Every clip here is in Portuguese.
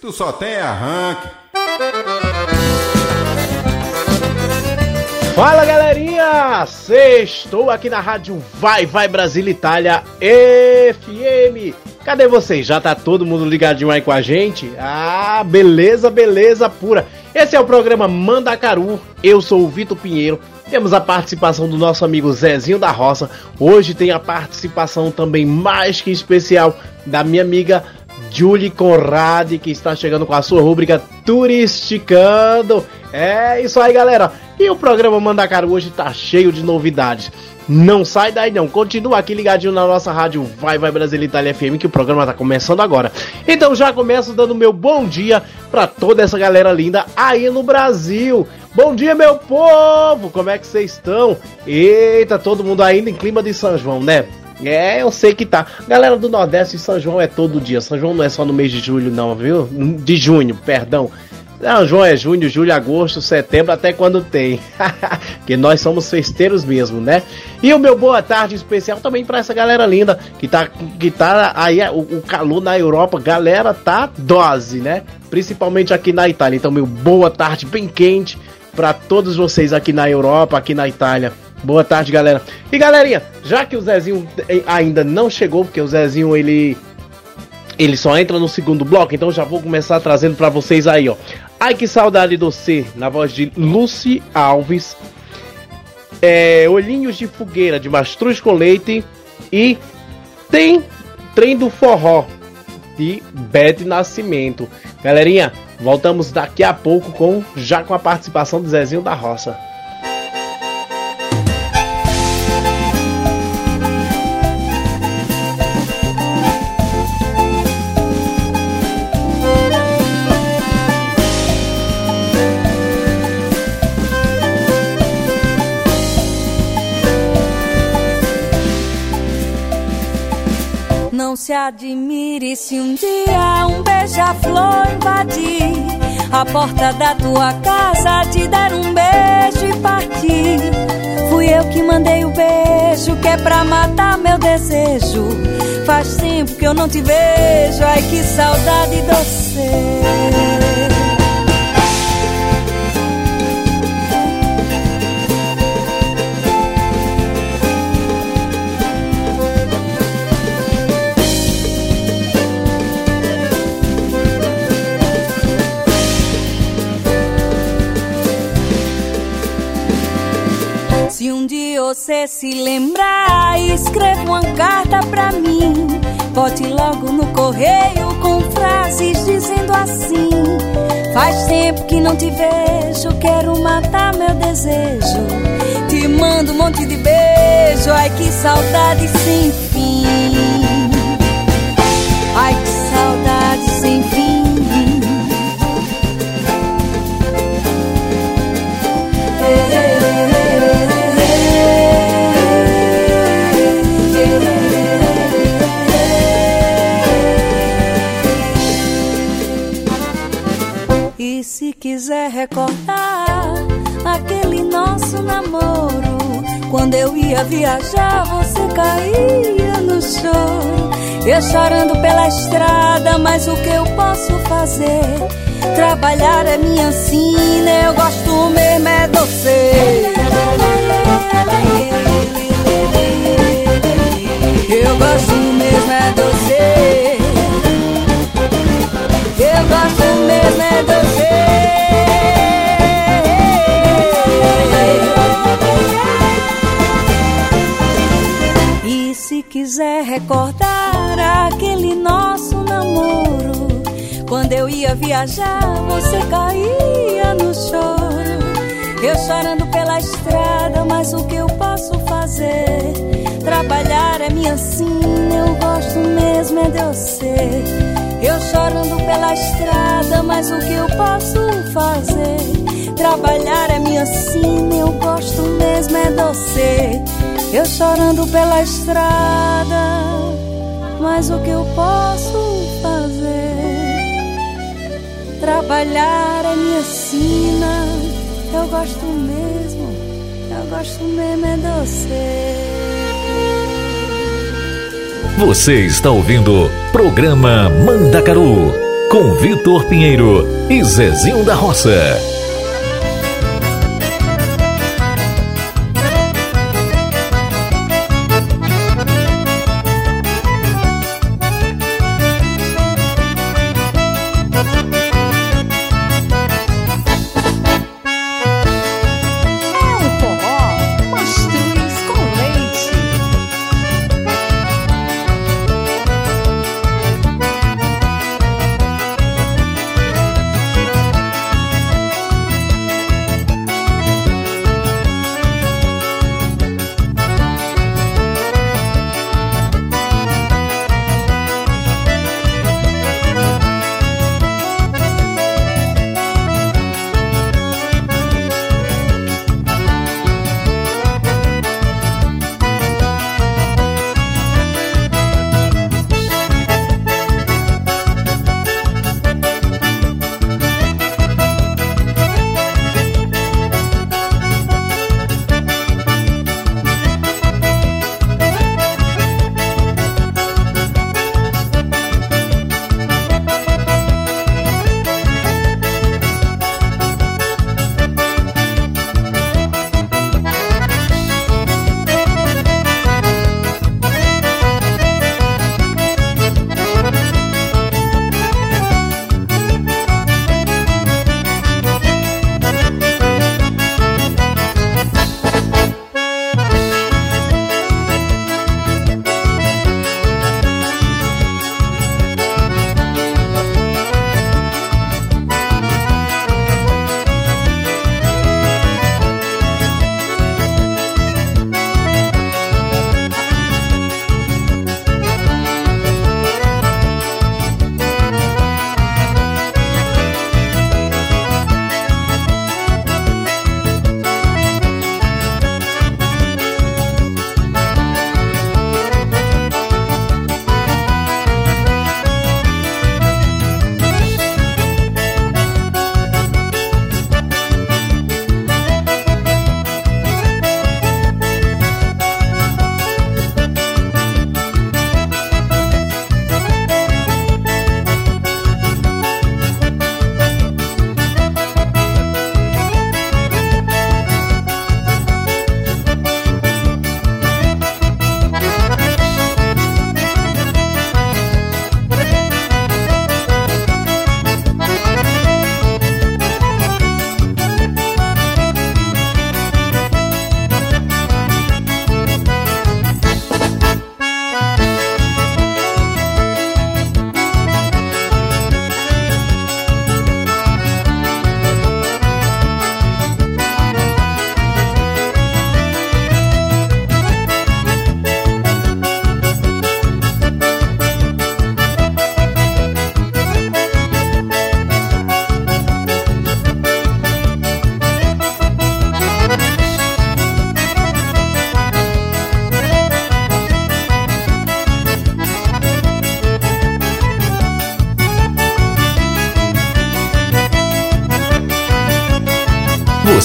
Tu só tem arranque. Fala galerinha! Estou aqui na rádio Vai Vai Brasil Itália FM. Cadê vocês? Já tá todo mundo ligadinho aí com a gente? Ah, beleza, beleza pura. Esse é o programa Mandacaru. Eu sou o Vitor Pinheiro temos a participação do nosso amigo Zezinho da Roça. Hoje tem a participação também mais que especial da minha amiga Julie Conrad, que está chegando com a sua rúbrica Turisticando. É isso aí, galera. E o programa Mandacaru hoje tá cheio de novidades. Não sai daí não, continua aqui ligadinho na nossa rádio Vai Vai Brasil Itália FM que o programa tá começando agora. Então já começo dando meu bom dia para toda essa galera linda aí no Brasil. Bom dia, meu povo! Como é que vocês estão? Eita, todo mundo ainda em clima de São João, né? É, eu sei que tá. Galera do Nordeste, São João é todo dia. São João não é só no mês de julho, não, viu? De junho, perdão. Não, João é junho, julho, agosto, setembro, até quando tem. que nós somos festeiros mesmo, né? E o meu boa tarde especial também para essa galera linda que tá, que tá aí, o, o calor na Europa, galera tá dose, né? Principalmente aqui na Itália. Então, meu boa tarde bem quente para todos vocês aqui na Europa, aqui na Itália. Boa tarde, galera. E galerinha, já que o Zezinho ainda não chegou, porque o Zezinho ele ele só entra no segundo bloco, então já vou começar trazendo para vocês aí, ó. Ai que saudade do C, na voz de Lucy Alves. É, Olhinhos de Fogueira de Mastruz com Leite e tem Trem do Forró de Bete Nascimento. Galerinha, voltamos daqui a pouco com já com a participação do Zezinho da Roça. Se admire se um dia um beija-flor invadir a porta da tua casa, te dar um beijo e partir. Fui eu que mandei o beijo, que é pra matar meu desejo. Faz tempo que eu não te vejo, ai que saudade doce. você se lembrar, escreva uma carta pra mim. Bote logo no correio com frases dizendo assim: Faz tempo que não te vejo, quero matar meu desejo. Te mando um monte de beijo, ai que saudade sem fim. Ai que saudade sem fim. quiser recordar aquele nosso namoro. Quando eu ia viajar, você caía no choro. Eu chorando pela estrada, mas o que eu posso fazer? Trabalhar é minha sina, eu gosto mesmo é doce. Eu gosto mesmo é doce. Eu gosto mesmo é doce. quiser recordar aquele nosso namoro, quando eu ia viajar, você caía no choro. Eu chorando pela estrada, mas o que eu posso fazer? Trabalhar é minha sina, eu gosto mesmo é de você. Eu chorando pela estrada, mas o que eu posso fazer? Trabalhar é minha sina, eu gosto mesmo é doce. Eu chorando pela estrada, mas o que eu posso fazer? Trabalhar é minha sina, eu gosto mesmo, eu gosto mesmo é doce. Você está ouvindo programa Mandacaru com Vitor Pinheiro e Zezinho da Roça.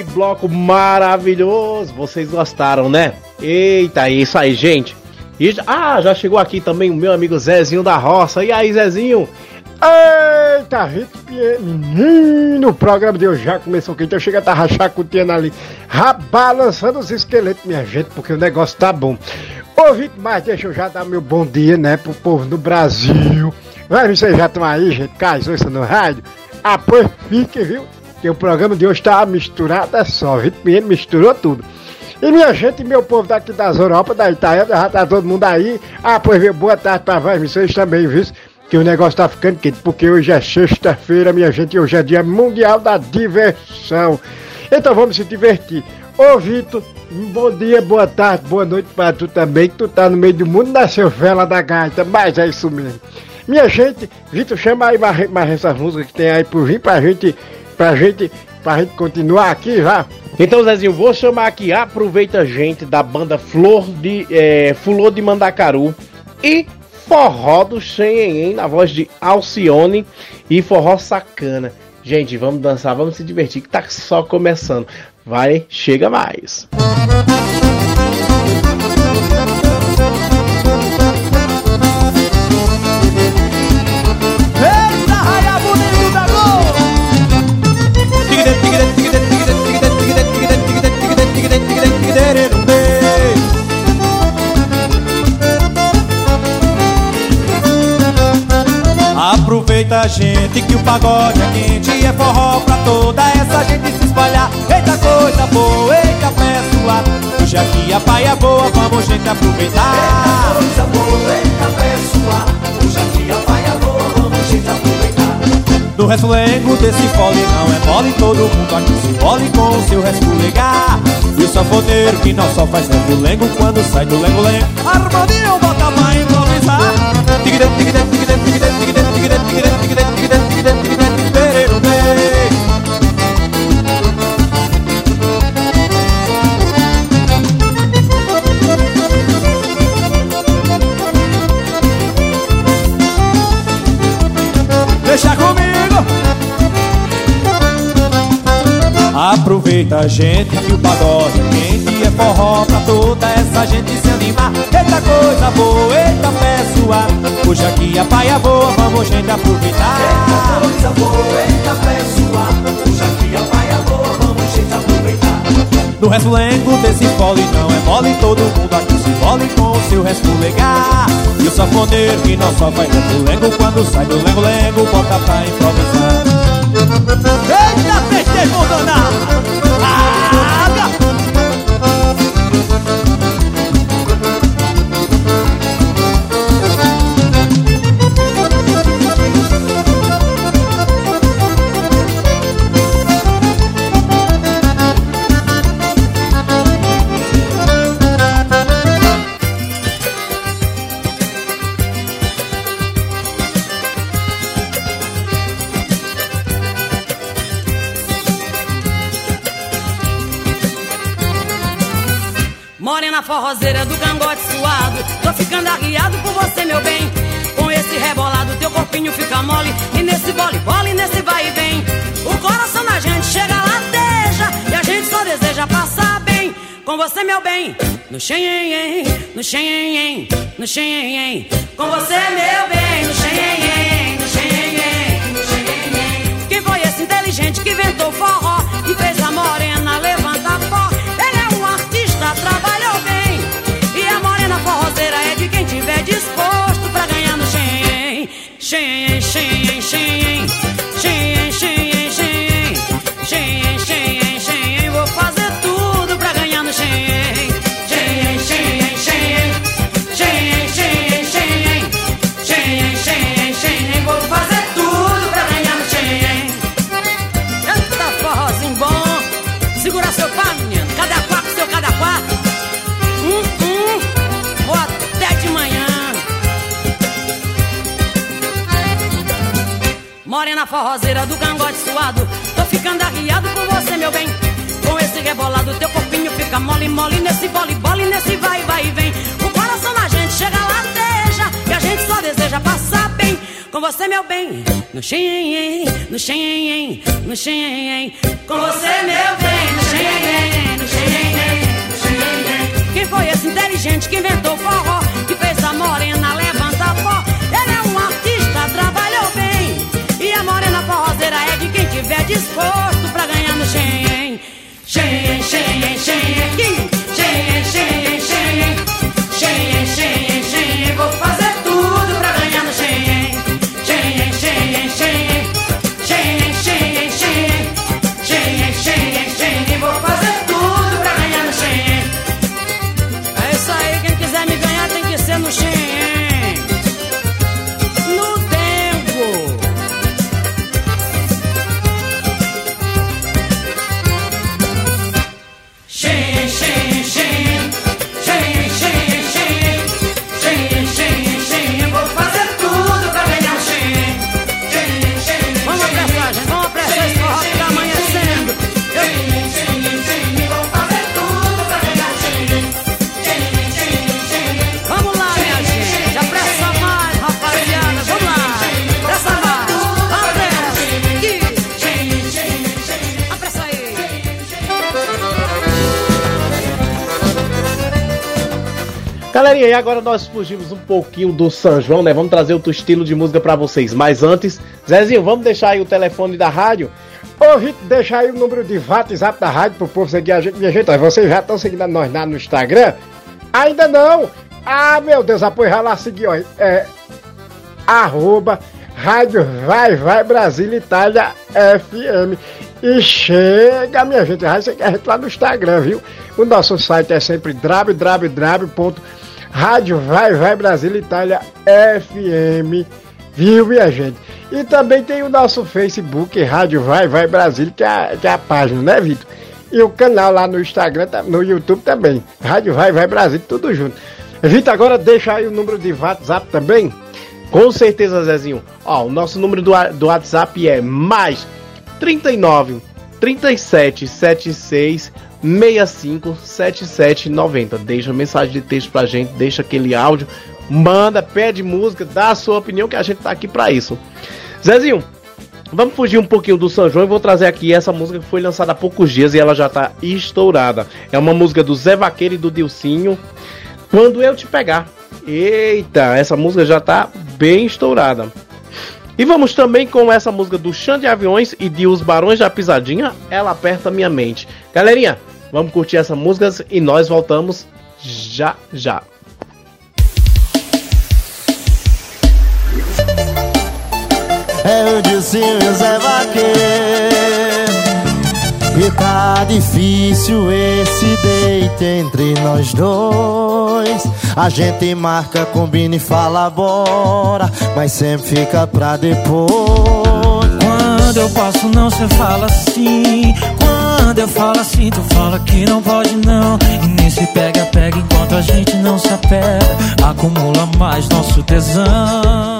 Que bloco maravilhoso! Vocês gostaram, né? Eita, é isso aí, gente. E, ah, já chegou aqui também o meu amigo Zezinho da Roça. E aí, Zezinho? Eita, Vitor Menino, o programa de hoje já começou aqui, então chega a tá rachacutendo ali, balançando os esqueletos, minha gente, porque o negócio tá bom. Ô, Vitor, mas deixa eu já dar meu bom dia, né, pro povo do Brasil. Vai, vocês já estão aí, gente, casou isso no rádio? Ah, pois fique, viu? Que o programa de hoje tá misturado é só, Vitor Menino misturou tudo. E minha gente, meu povo daqui das Europa, da Itaia, já tá todo mundo aí. Ah, pois viu, boa tarde pra vocês também, viu? que o negócio tá ficando quente, porque hoje é sexta-feira, minha gente, e hoje é dia mundial da diversão. Então vamos se divertir. Ô Vitor, bom dia, boa tarde, boa noite para tu também, que tu tá no meio do mundo, nasceu vela da gaita, mas é isso mesmo. Minha gente, Vitor, chama aí mais, mais essas músicas que tem aí por vir pra gente, pra gente, pra gente continuar aqui já. Então, Zezinho, vou chamar aqui, aproveita a gente da banda Flor de, é, Fulô de Mandacaru e forró do Xenhen na voz de Alcione e forró sacana. Gente, vamos dançar, vamos se divertir que tá só começando. Vai, chega mais. Aproveita gente que o pagode é quente É forró pra toda essa gente se espalhar. Eita coisa boa, eita pessoa Hoje aqui a paia boa, vamos gente aproveitar. Eita coisa boa, eita pessoa Hoje aqui a paia boa, vamos gente aproveitar. No resfulengo desse fole não é mole Todo mundo aqui se fole com o seu resfulegar E o sanfoneiro que não só faz resfulengo Quando sai do lengo-lengo Harmonia bota pra improvisar Tigre, tigre, tigre, tigre, tigre Aproveita gente que o pagode é quente É forró pra toda essa gente se animar. Eita coisa boa, eita pessoa Hoje aqui a paia boa, vamos gente aproveitar. Eita coisa boa, eita pessoa Hoje aqui a paia boa, vamos gente aproveitar. No resfulengo desse fole não é mole Todo mundo aqui se fole com o seu resfulegar E o sanfoneiro que não só faz resfulengo Quando sai do lengo-lengo, bota pra improvisar. Eita, festejo danado! Forrozeira do cangote suado. Tô ficando arriado por você, meu bem. Com esse rebolado teu corpinho fica mole. E nesse vole-vole, nesse vai e vem. O coração da gente chega lateja E a gente só deseja passar bem. Com você, meu bem. No xenhen, no xenhen, no xenhen Com você, meu bem, no xenhen, no xenhen, no xenhen Quem foi esse inteligente que inventou forró change. Forrozeira do cangote suado, tô ficando arriado com você, meu bem. Com esse rebolado, teu corpinho fica mole, mole nesse vole, vole, nesse vai, vai e vem. O coração da gente chega lateja e a gente só deseja passar bem com você, meu bem. no xenhen, no xenhen, no xenhen. Com você, meu bem, no xenhen, no xenhen, no xenhen. Quem foi esse inteligente que inventou o forró? Que fez a morena disposto pra ganhar no xenhen. Xenhen, xenhen, xenhen, que? Xenhen, xenhen, xenhen. Xenhen, xenhen, xenhen. Vou fazer Galerinha, e agora nós fugimos um pouquinho do São João, né? Vamos trazer outro estilo de música pra vocês. Mas antes, Zezinho, vamos deixar aí o telefone da rádio. Ô, Vitor, deixa aí o número de WhatsApp da rádio pro povo seguir a gente. Minha gente, vocês já estão seguindo nós lá no Instagram? Ainda não! Ah, meu Deus, apoia já lá seguir, ó. É. Arroba Rádio Vai Vai Brasília Itália FM. E chega, minha gente, vai seguir a gente lá no Instagram, viu? O nosso site é sempre www.rádio Vai Vai Brasília Itália FM. Viu, minha gente? E também tem o nosso Facebook, Rádio Vai Vai Brasília, que é, a- que é a página, né, Vitor? E o canal lá no Instagram, tá- no YouTube também. Rádio Vai Vai Brasília, tudo junto. Vitor, agora deixa aí o número de WhatsApp também. Com certeza, Zezinho. Ó, o nosso número do, do WhatsApp é mais 39 37 76 65 77 90. Deixa mensagem de texto pra gente, deixa aquele áudio, manda, pede música, dá a sua opinião que a gente tá aqui pra isso. Zezinho, vamos fugir um pouquinho do São João e vou trazer aqui essa música que foi lançada há poucos dias e ela já tá estourada. É uma música do Zé Vaqueiro e do Dilcinho. Quando eu te pegar. Eita, essa música já tá bem estourada. E vamos também com essa música do Chão de Aviões e de Os Barões da Pisadinha, Ela Aperta Minha Mente. Galerinha, vamos curtir essas músicas e nós voltamos já já. É o Dilcinho e o Zé Vaqueiro E tá difícil esse date entre nós dois. A gente marca, combina e fala bora Mas sempre fica pra depois. Quando eu passo não, cê fala assim. Quando eu falo assim, tu fala que não pode não. E nesse pega-pega enquanto a gente não se apega. Acumula mais nosso tesão.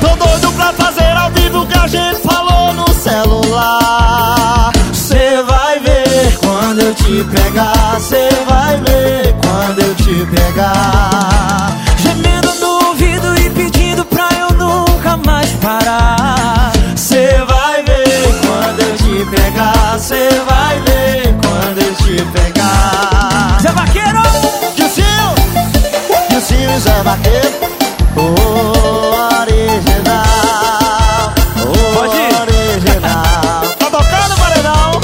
Tô doido pra fazer ao vivo o que a gente falou no celular. Cê vai ver quando eu te pegar. Cê vai ver quando eu te pegar. Gemendo no ouvido e pedindo pra eu nunca mais parar pegar Cê vai ver quando eu te pegar Zé Vaqueiro! Gilcinho, Gilcinho e Zé Vaqueiro O original O original Tá tocando, Paredão?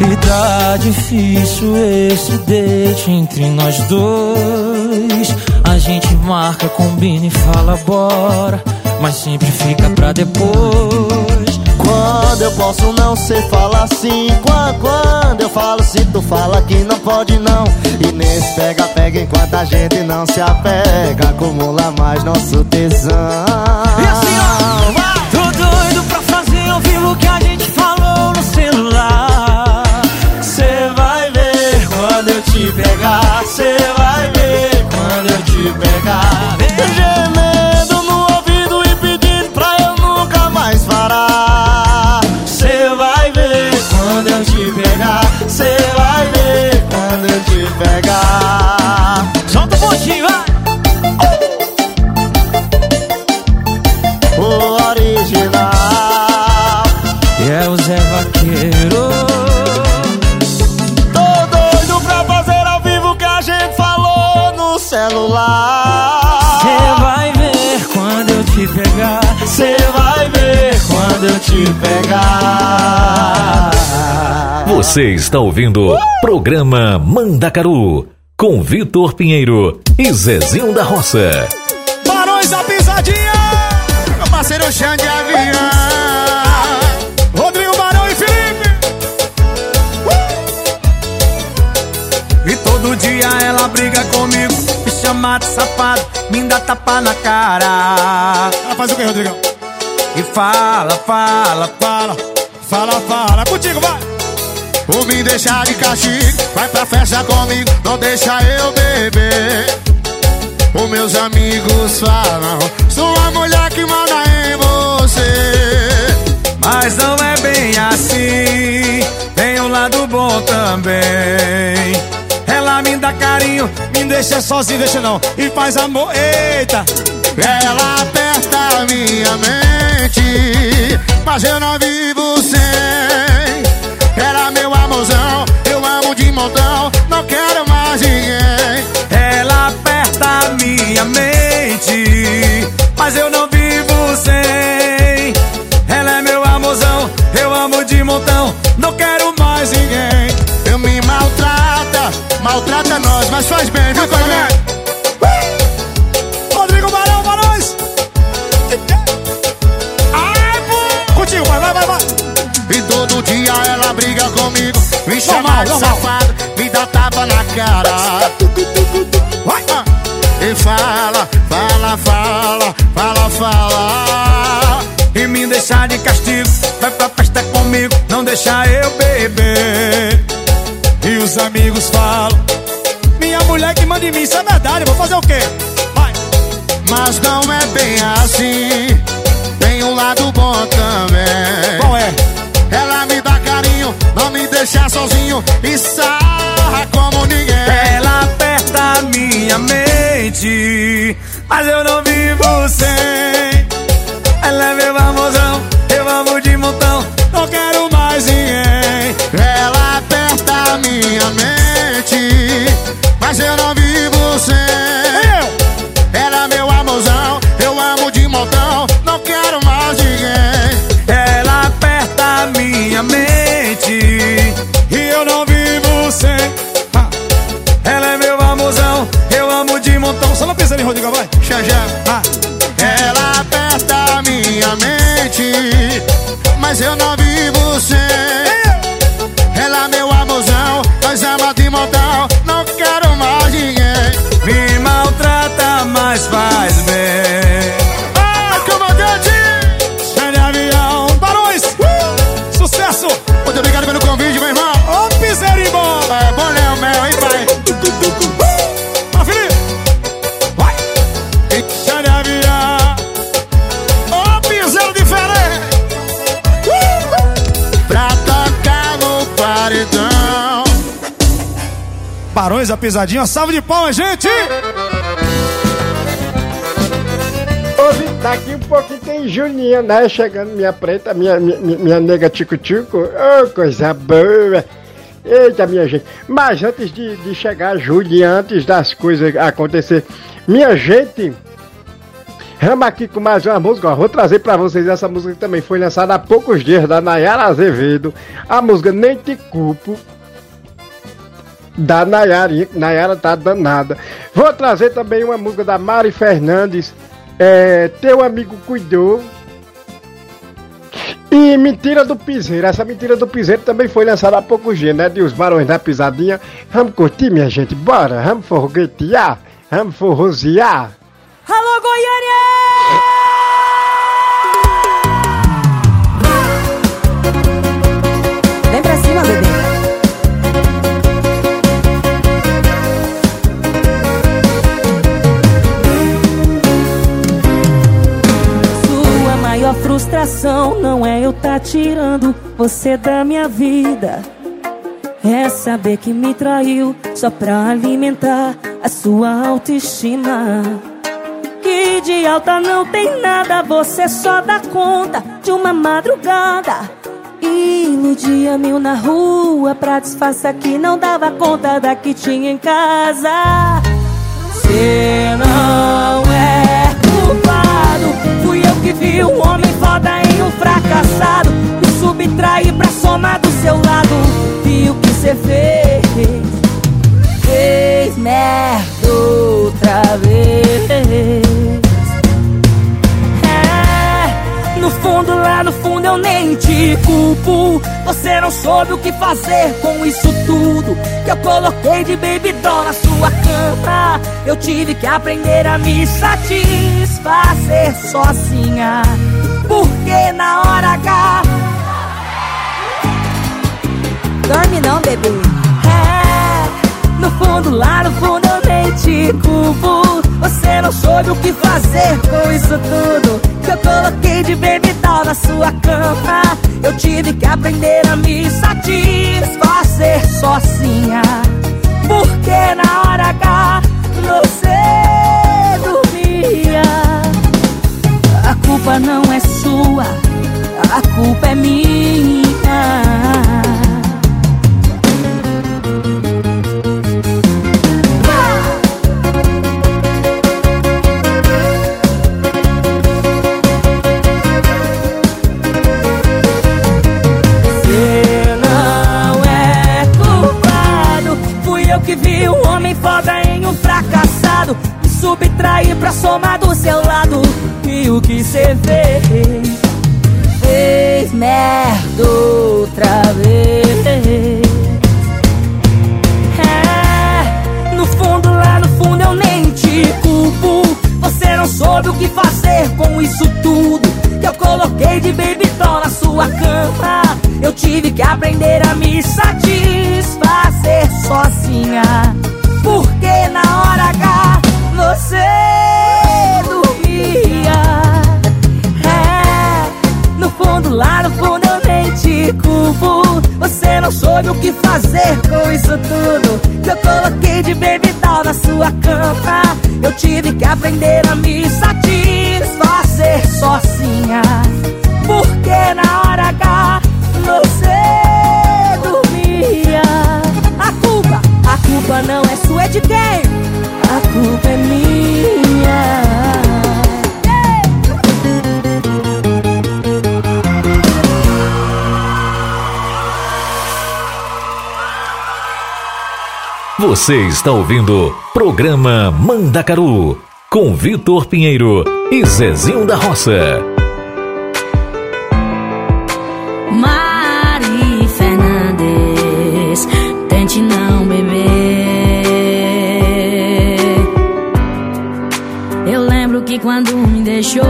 E tá difícil esse date entre nós dois. A gente marca, combina e fala bora, mas sempre fica pra depois. Quando eu posso não, cê fala assim Quando, quando eu falo sim, tu fala que não pode não. E nesse pega-pega enquanto a gente não se apega. Acumula mais nosso tesão. E assim, ó! Tô doido pra te pegar. Solta o pontinho, vai! O original. E é o Zé Vaqueiro. Tô doido pra fazer ao vivo o que a gente falou no celular. Você vai ver quando eu te pegar. você vai ver quando eu te pegar. Você está ouvindo Programa Mandacaru com Vitor Pinheiro e Zezinho da Roça. Barões da Pisadinha! Meu parceiro chão de avião. Rodrigo Barão e Felipe! E todo dia ela briga comigo, me chama de safado, me dá tapa na cara. Ela faz o que, Rodrigão? E fala, fala, Fala, fala, fala. É contigo, vai! Ou me deixar de castigo, vai pra festa comigo, não deixa eu beber. Os meus amigos falam, sou a mulher que manda em você. Mas não é bem assim, tem um lado bom também. Ela me dá carinho, Me deixa sozinho, deixa não. E faz amor, eita! ela aperta minha mente, mas eu não vivo sem. Amo de montão, não quero mais ninguém. Ela aperta minha mente, mas eu não vivo sem. Ela é meu amorzão, eu amo de montão, não quero mais ninguém. Eu me maltrata, maltrata nós, mas faz bem, viu, Coronel? Todo dia ela briga comigo, me chama de safado, me dá tapa na cara. E fala, fala, fala, fala, fala. E me deixar de castigo, vai pra festa comigo, não deixa eu beber. E os amigos falam Minha mulher que manda em mim, isso é verdade, vou fazer o quê? Vai! Mas não é bem assim, tem um lado bom também. Qual é? Ela me dá carinho, não me deixa sozinho e sarra como ninguém. Ela aperta minha mente, mas eu não vivo sem. Ela é meu amorzão, mas eu não Barões da Pisadinha, salve de palmas, gente! Daqui um pouquinho tem Juninha, né? Chegando minha preta, minha, minha, minha nega tico-tico. Ô, coisa boa. Eita, minha gente. Mas antes de, de chegar a Julinha, antes das coisas acontecer, minha gente, vamos aqui com mais uma música. Ó, vou trazer pra vocês essa música que também foi lançada há poucos dias, da Nayara Azevedo. A música Nem Te Culpo da Nayara, Nayara tá danada. Vou trazer também uma música da Mari Fernandes, é, Teu Amigo Cuidou. E Mentira do Piseiro, essa Mentira do Piseiro também foi lançada há poucos dias, né? De os Barões da Pisadinha. Vamos curtir, minha gente, bora, vamos forroguetear, vamos forrosear. Frustração não é eu tá tirando você da minha vida. É saber que me traiu só pra alimentar a sua autoestima. Que de alta não tem nada, você só dá conta de uma madrugada. Iludia mil na rua pra disfarçar que não dava conta da que tinha em casa. Você não é vi um homem foda em um fracassado. Me subtrair pra somar do seu lado. Vi o que você fez. Fez merda outra vez. É, no fundo, lá no fundo eu nem te culpo. Você não soube o que fazer com isso tudo. Que eu coloquei de baby doll na sua cama. Eu tive que aprender a me satisfazer sozinha. Porque na hora H. Dorme não, bebê. No fundo, lá no fundo eu nem te culpo. Você não soube o que fazer com isso tudo. Que eu coloquei de baby na sua cama. Eu tive que aprender a me satisfazer sozinha. Porque na hora H você dormia. A culpa não é sua, a culpa é minha. Fui eu que vi um homem foda em um fracassado. Me subtrair pra somar do seu lado. E o que você fez? Fez merda outra vez. É, no fundo, lá no fundo eu nem te culpo. Você não soube o que fazer com isso tudo. Coloquei de baby doll na sua cama. Eu tive que aprender a me satisfazer sozinha. Porque na hora H você dormia. É, no fundo, lá no fundo eu nem te culpo. Você não soube o que fazer com isso tudo. Que eu coloquei de baby doll na sua cama. Eu tive que aprender a me satisfazer sozinha. Porque na hora H você dormia. A culpa, a culpa não é sua, é de quem? A culpa é minha. Você está ouvindo Programa Mandacaru com Vitor Pinheiro e Zezinho da Roça. Mari Fernandes, tente não beber. Eu lembro que quando me deixou,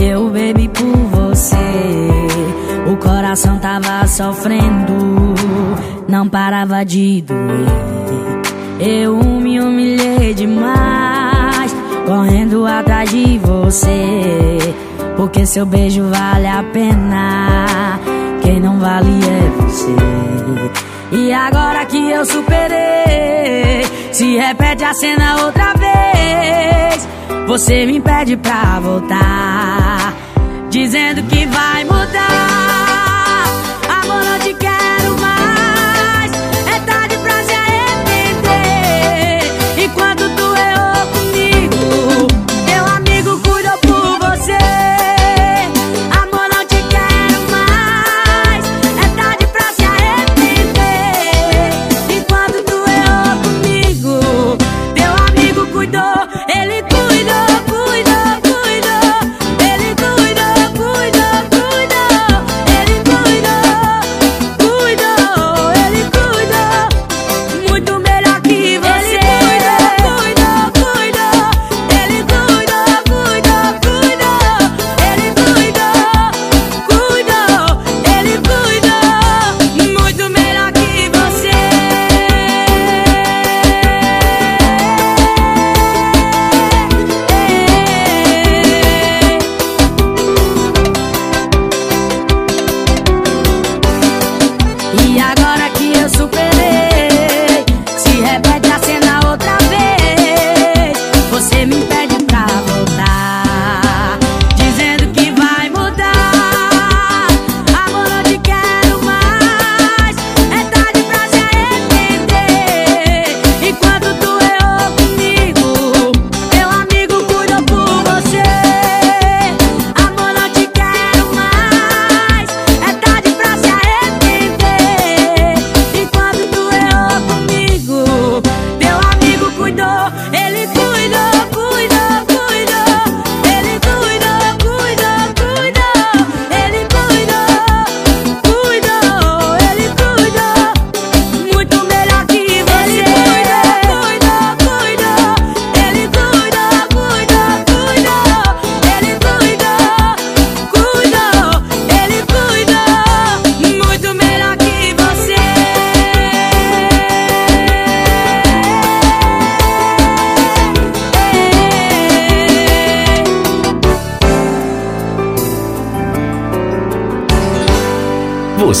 eu bebi por você. O coração tava sofrendo, não parava de doer. Eu me humilhei demais, correndo atrás de você. Porque seu beijo vale a pena, quem não vale é você. E agora que eu superei, se repete a cena outra vez. Você me pede pra voltar, dizendo que vai mudar.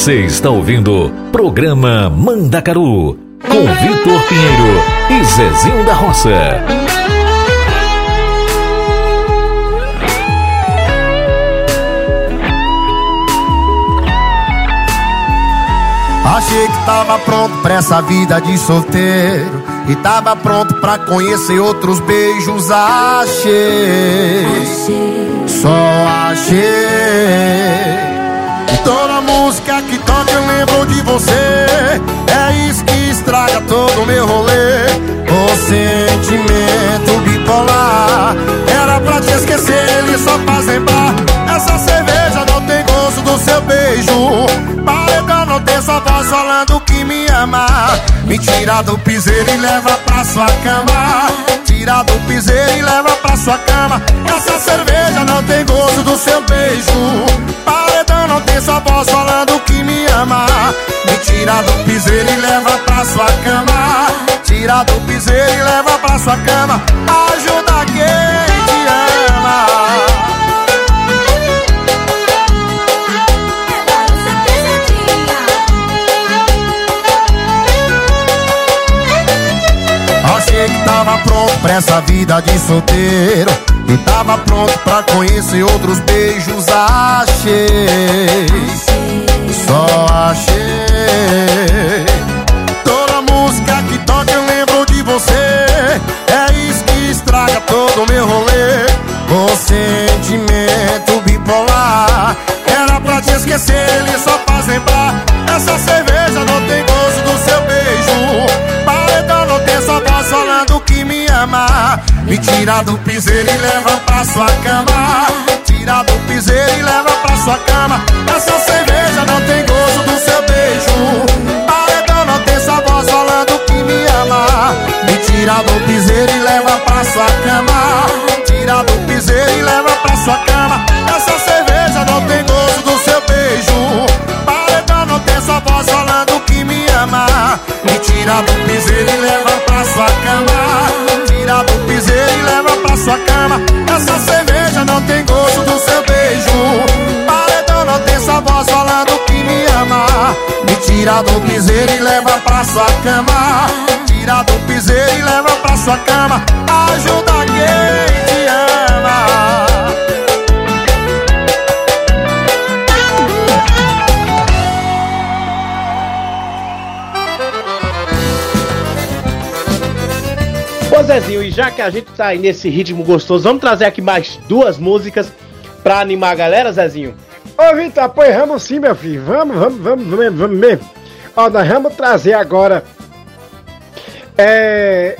Você está ouvindo Programa Mandacaru com Vitor Pinheiro e Zezinho da Roça. Achei que tava pronto pra essa vida de solteiro E tava pronto pra conhecer outros beijos Achei, só achei. E toda música que toca eu lembro de você. É isso que estraga todo o meu rolê. O sentimento bipolar. Era pra te esquecer, ele só faz lembrar. Essa cerveja não tem gosto do seu beijo. Paredão não tem sua voz falando que me ama. Me tira do piseiro e leva pra sua cama. Tira do piseiro e leva pra sua cama. Essa cerveja não tem gosto do seu beijo Não tem sua voz falando que me ama. Me tira do piseiro e leva pra sua cama. Tira do piseiro e leva pra sua cama. Ajuda quem te ama. Achei que tava pronto pra essa vida de solteiro E tava pronto pra conhecer outros beijos Achei, só achei Toda música que toca eu lembro de você. É isso que estraga todo o meu rolê. O sentimento bipolar. Era pra te esquecer, ele só faz lembrar. Essa cerveja não tem gosto do seu beijo. Paredão não tem sua voz falando que me ama Me tira do piseiro e leva pra sua cama. Tira do piseiro e leva pra sua cama. Essa cerveja não tem gosto do seu beijo. Paredão não tem sua voz falando que me ama. Me tira do piseiro e leva pra sua cama. Tira do piseiro e leva pra sua cama. Essa cerveja não tem gosto do seu beijo. Paredão não tem sua voz falando que me ama. Me tira do piseiro e leva pra sua cama sua cama. Essa cerveja não tem gosto do seu beijo. Paredão não tem sua voz falando que me ama. Me tira do piseiro e leva pra sua cama. Tira do piseiro e leva pra sua cama. Ajuda quem Ô Zezinho, e já que a gente tá aí nesse ritmo gostoso, vamos trazer aqui mais duas músicas pra animar a galera, Zezinho? Ô, Vitor, pois vamos sim, meu filho. Vamos, vamos, vamos, vamos, vamos mesmo. Ó, nós vamos trazer agora. É.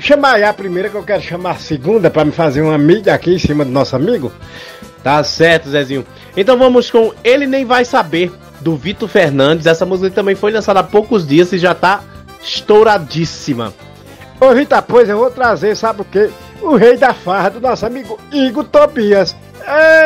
Chamar aí a primeira, que eu quero chamar a segunda, pra me fazer uma mídia aqui em cima do nosso amigo. Tá certo, Zezinho. Então vamos com Ele Nem Vai Saber, do Vitor Fernandes. Essa música também foi lançada há poucos dias e já tá estouradíssima. Ô, Vitor, pois eu vou trazer, sabe o quê? O rei da farra do nosso amigo Igor Tobias.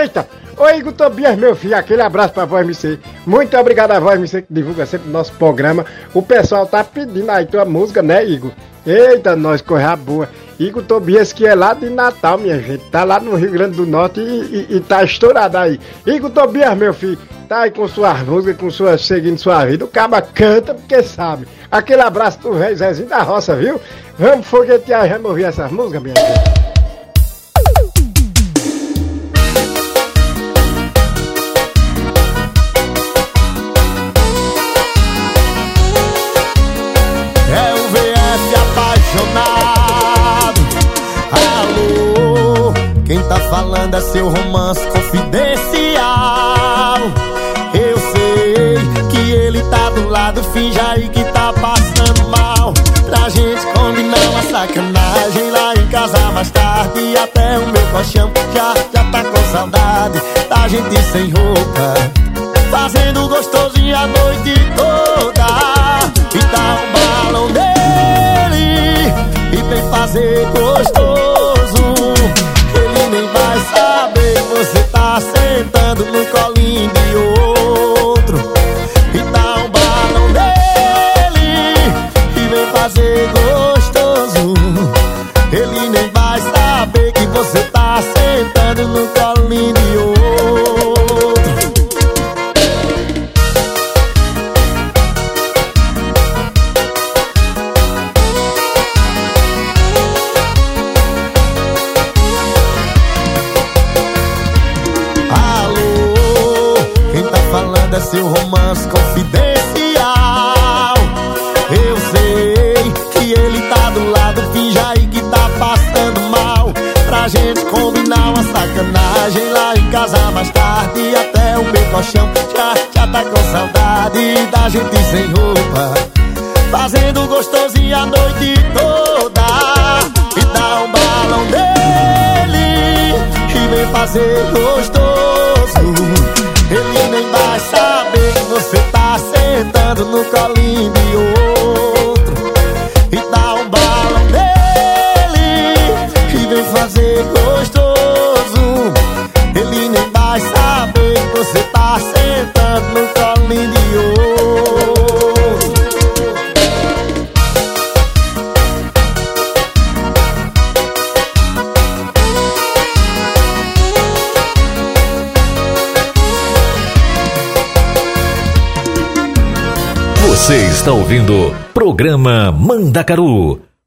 Eita! Ô, Igor Tobias, meu filho, aquele abraço pra Voz MC. Muito obrigado a Voz MC que divulga sempre o nosso programa. O pessoal tá pedindo aí tua música, né, Igor? Eita, nós correr boa. Igor Tobias, que é lá de Natal, minha gente. Tá lá no Rio Grande do Norte e, e, e tá estourado aí. Igor Tobias, meu filho, tá aí com suas músicas, com suas, seguindo sua vida. O caba canta porque sabe. Aquele abraço do rei Zezinho da Roça, viu? Vamos foguetear, vamos ouvir essas músicas, minha gente. Tá falando é seu romance confidencial. Eu sei que ele tá do lado, finge aí que tá passando mal. Pra gente combinar uma sacanagem lá em casa mais tarde. E até o meu colchão já, já tá com saudade da gente sem roupa. Fazendo gostosinho a noite toda E dá um balão nele E vem fazer gostoso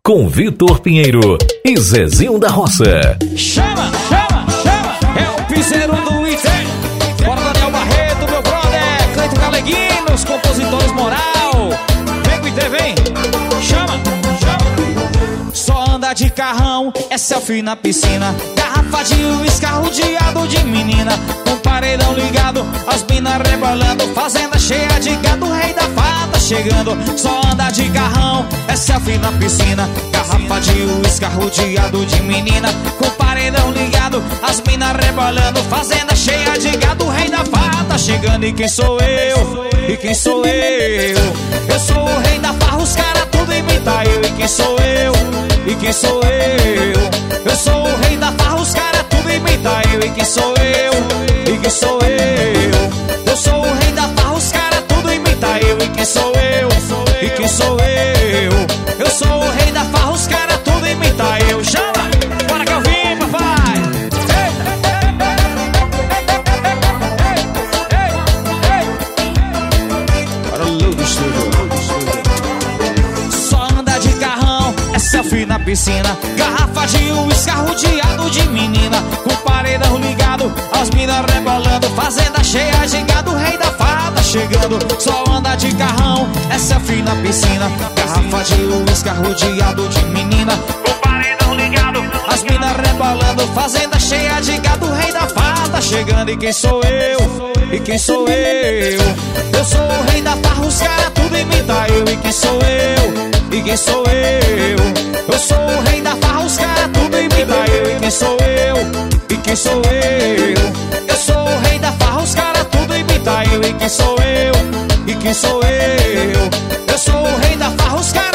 Com Vitor Pinheiro e Zezinho da Roça. Chama, chama, chama! É o piseiro do Item. Bora, Daniel Barreto, meu brother. Cleito Galeguino, os compositores moral. Vem com o Item, vem. Chama, chama. Só anda de carrão, é selfie na piscina. Garrafa de uísque, rodeado de menina. Com paredão ligado, as minas rebolando. Fazenda cheia de gado, rei da fada chegando. Só anda de carrão, é selfie na piscina. Garrafa de uísque, rodeado de menina. Com paredão ligado, as minas rebolando. Fazenda cheia de gado, rei da fada chegando. E quem sou eu? E quem sou eu? Eu sou o rei da farra, os caras tudo imita eu. E quem sou eu? E quem sou eu? Eu sou o rei da farra, os caras tudo imita eu. E quem sou eu? E quem sou eu? Eu sou o rei da farra, sou eu? Eu sou o rei da farra, os caras tudo imita eu. Chama! Bora que eu vim, papai! Para. Só anda de carrão, é selfie na piscina. Garrafa de uísque, rodeado de menina. Com paredão ligado, as minas rebolando. Fazenda cheia de gado, rei da fada chegando. Só anda de carrão, é selfie na piscina. Garrafa de uísque, rodeado de menina. Com paredão ligado, as minas rebolando. Fazenda cheia de gado, rei da fada chegando. E quem sou eu? E quem sou eu? Eu sou o rei da farra, os caras tudo imita eu. E quem sou eu? E quem sou eu? Eu sou o rei da farra, os caras tudo imita eu. E quem sou eu? E quem sou eu? Eu sou o rei da farra, os caras tudo imita eu. E quem sou eu? E quem sou eu? Eu sou o rei da farra, os caras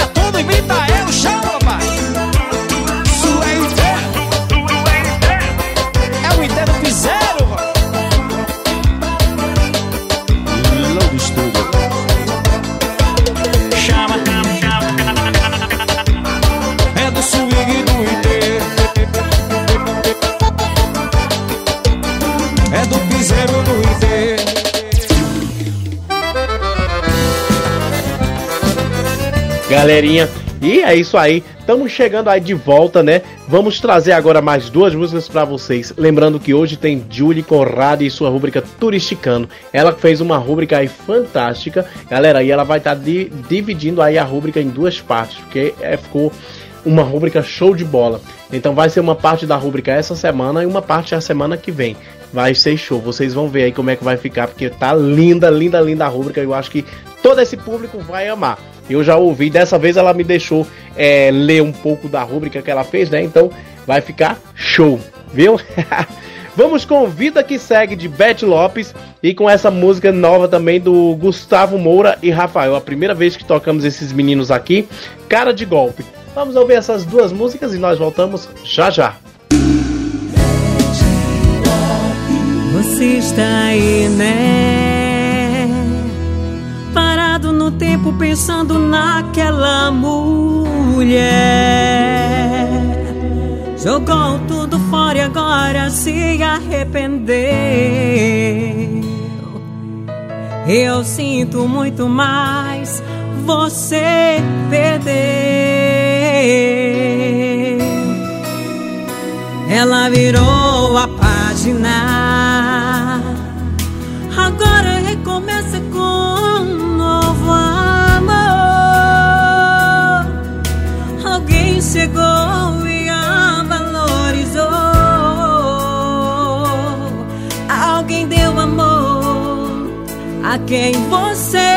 Galerinha, e é isso aí. Estamos chegando aí de volta, né? Vamos trazer agora mais duas músicas pra vocês. Lembrando que hoje tem Julie Conrado e sua rubrica Turisticano. Ela fez uma rubrica aí fantástica, galera. E ela vai estar dividindo aí a rubrica em duas partes, porque é, ficou uma rubrica show de bola. Então vai ser uma parte da rubrica essa semana e uma parte a semana que vem. Vai ser show. Vocês vão ver aí como é que vai ficar, porque tá linda, linda, linda a rubrica. Eu acho que todo esse público vai amar. Eu já ouvi, dessa vez ela me deixou é, ler um pouco da rubrica que ela fez, né? Então vai ficar show, viu? Vamos com Vida que Segue de Beth Lopes e com essa música nova também do Gustavo Moura e Rafael. A primeira vez que tocamos esses meninos aqui, cara de golpe. Vamos ouvir essas duas músicas e nós voltamos já já. Você está aí, né? No tempo pensando naquela mulher. Jogou tudo fora e agora se arrependeu. Eu sinto muito mais, você perdeu. Ela virou a página. Agora quem você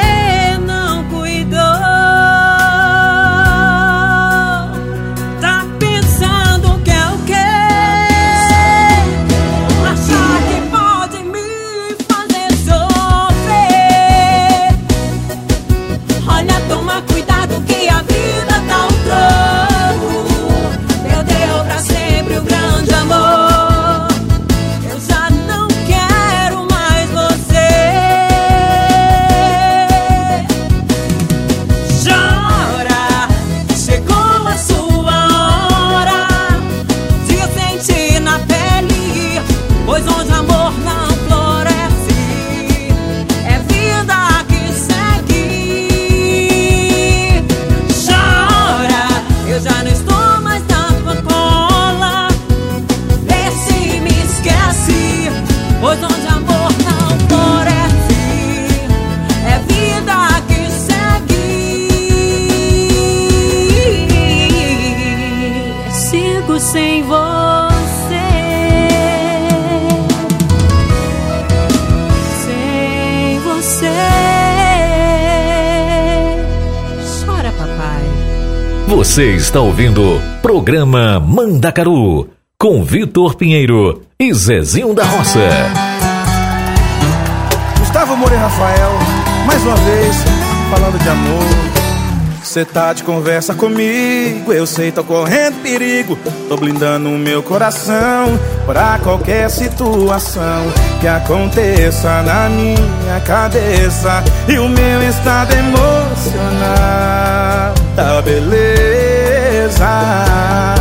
Você está ouvindo Programa Mandacaru com Vitor Pinheiro e Zezinho da Roça. Gustavo e Rafael, mais uma vez, falando de amor. Cê tá de conversa comigo, eu sei, tô correndo perigo. Tô blindando o meu coração pra qualquer situação que aconteça na minha cabeça. E o meu estado emocional tá beleza. Cê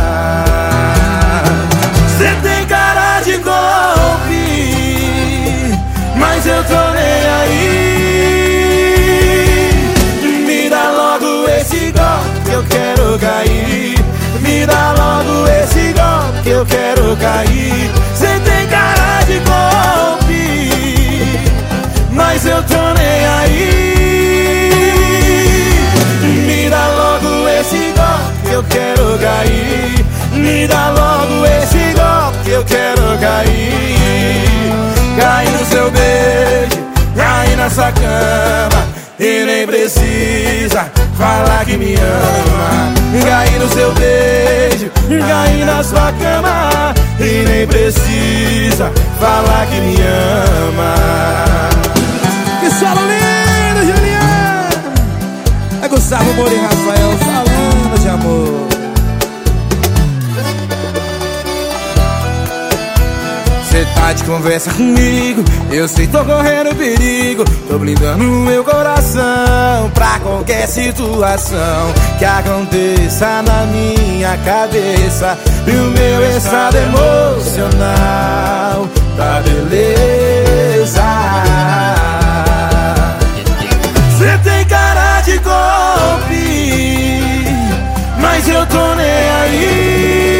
cama. E nem precisa falar que me ama. Cair no seu beijo, cair na sua cama. E nem precisa falar que me ama. Que solo lindo, Juliano! É Gustavo Moura e Rafael falando de amor. De conversa comigo, eu sei tô correndo perigo. Tô blindando meu coração pra qualquer situação que aconteça na minha cabeça. E o meu estado emocional tá beleza. Cê tem cara de golpe, mas eu tô nem aí.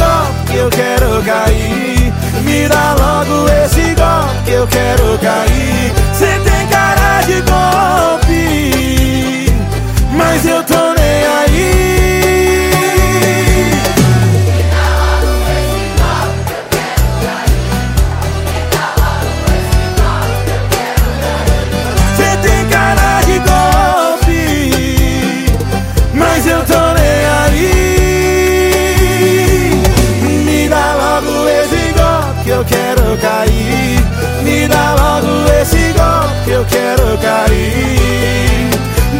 Golpe que eu quero cair. Me dá logo esse golpe que eu quero cair. Cê tem cara de golpe, mas eu tô eu quero cair.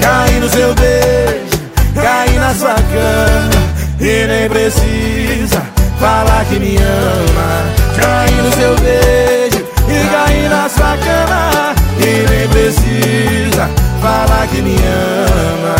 Cair no seu beijo, cair na sua cama. E nem precisa falar que me ama. Cair no seu beijo e cair na sua cama. E nem precisa falar que me ama.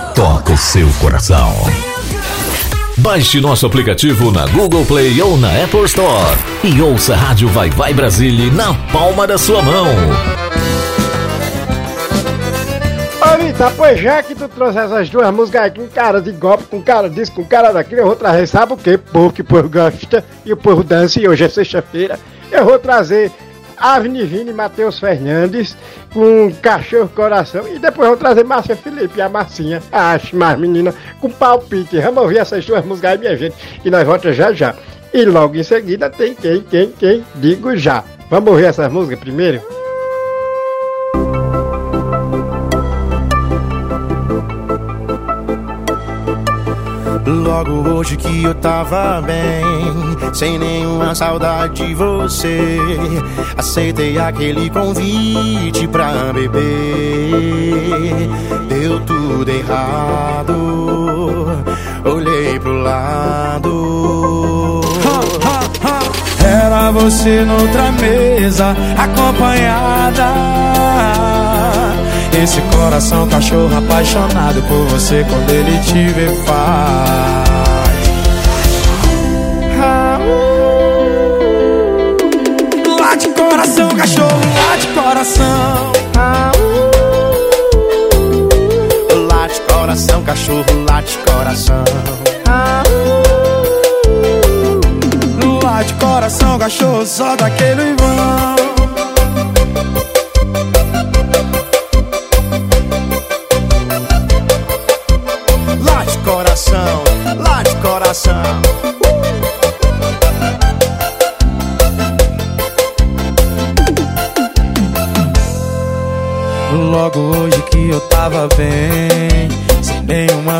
toca o seu coração. Baixe nosso aplicativo na Google Play ou na Apple Store e ouça a Rádio Vai Vai Brasília na palma da sua mão. Ô Vitor, pois já que tu trouxe essas duas músicas com cara de golpe, com cara disso, com cara daquilo, eu vou trazer, sabe o quê? Povo que o povo gosta e o povo dança, e hoje é sexta-feira, eu vou trazer Avni Vini Matheus Fernandes com Cachorro Coração e depois vou trazer Márcia Felipe a Marcinha, acho mais menina, com palpite. Vamos ouvir essas duas músicas aí, minha gente, e nós voltamos já já. E logo em seguida tem quem, quem, quem, digo já. Vamos ouvir essas músicas primeiro? Logo hoje que eu tava bem, sem nenhuma saudade de você. Aceitei aquele convite pra beber. Deu tudo errado, olhei pro lado. Era você noutra mesa, acompanhada. Esse coração cachorro apaixonado por você quando ele te vê faz. Uh. Late coração, cachorro, late coração. Uh. Late coração, cachorro, late coração. Uh. Late coração, cachorro, só daquele vão.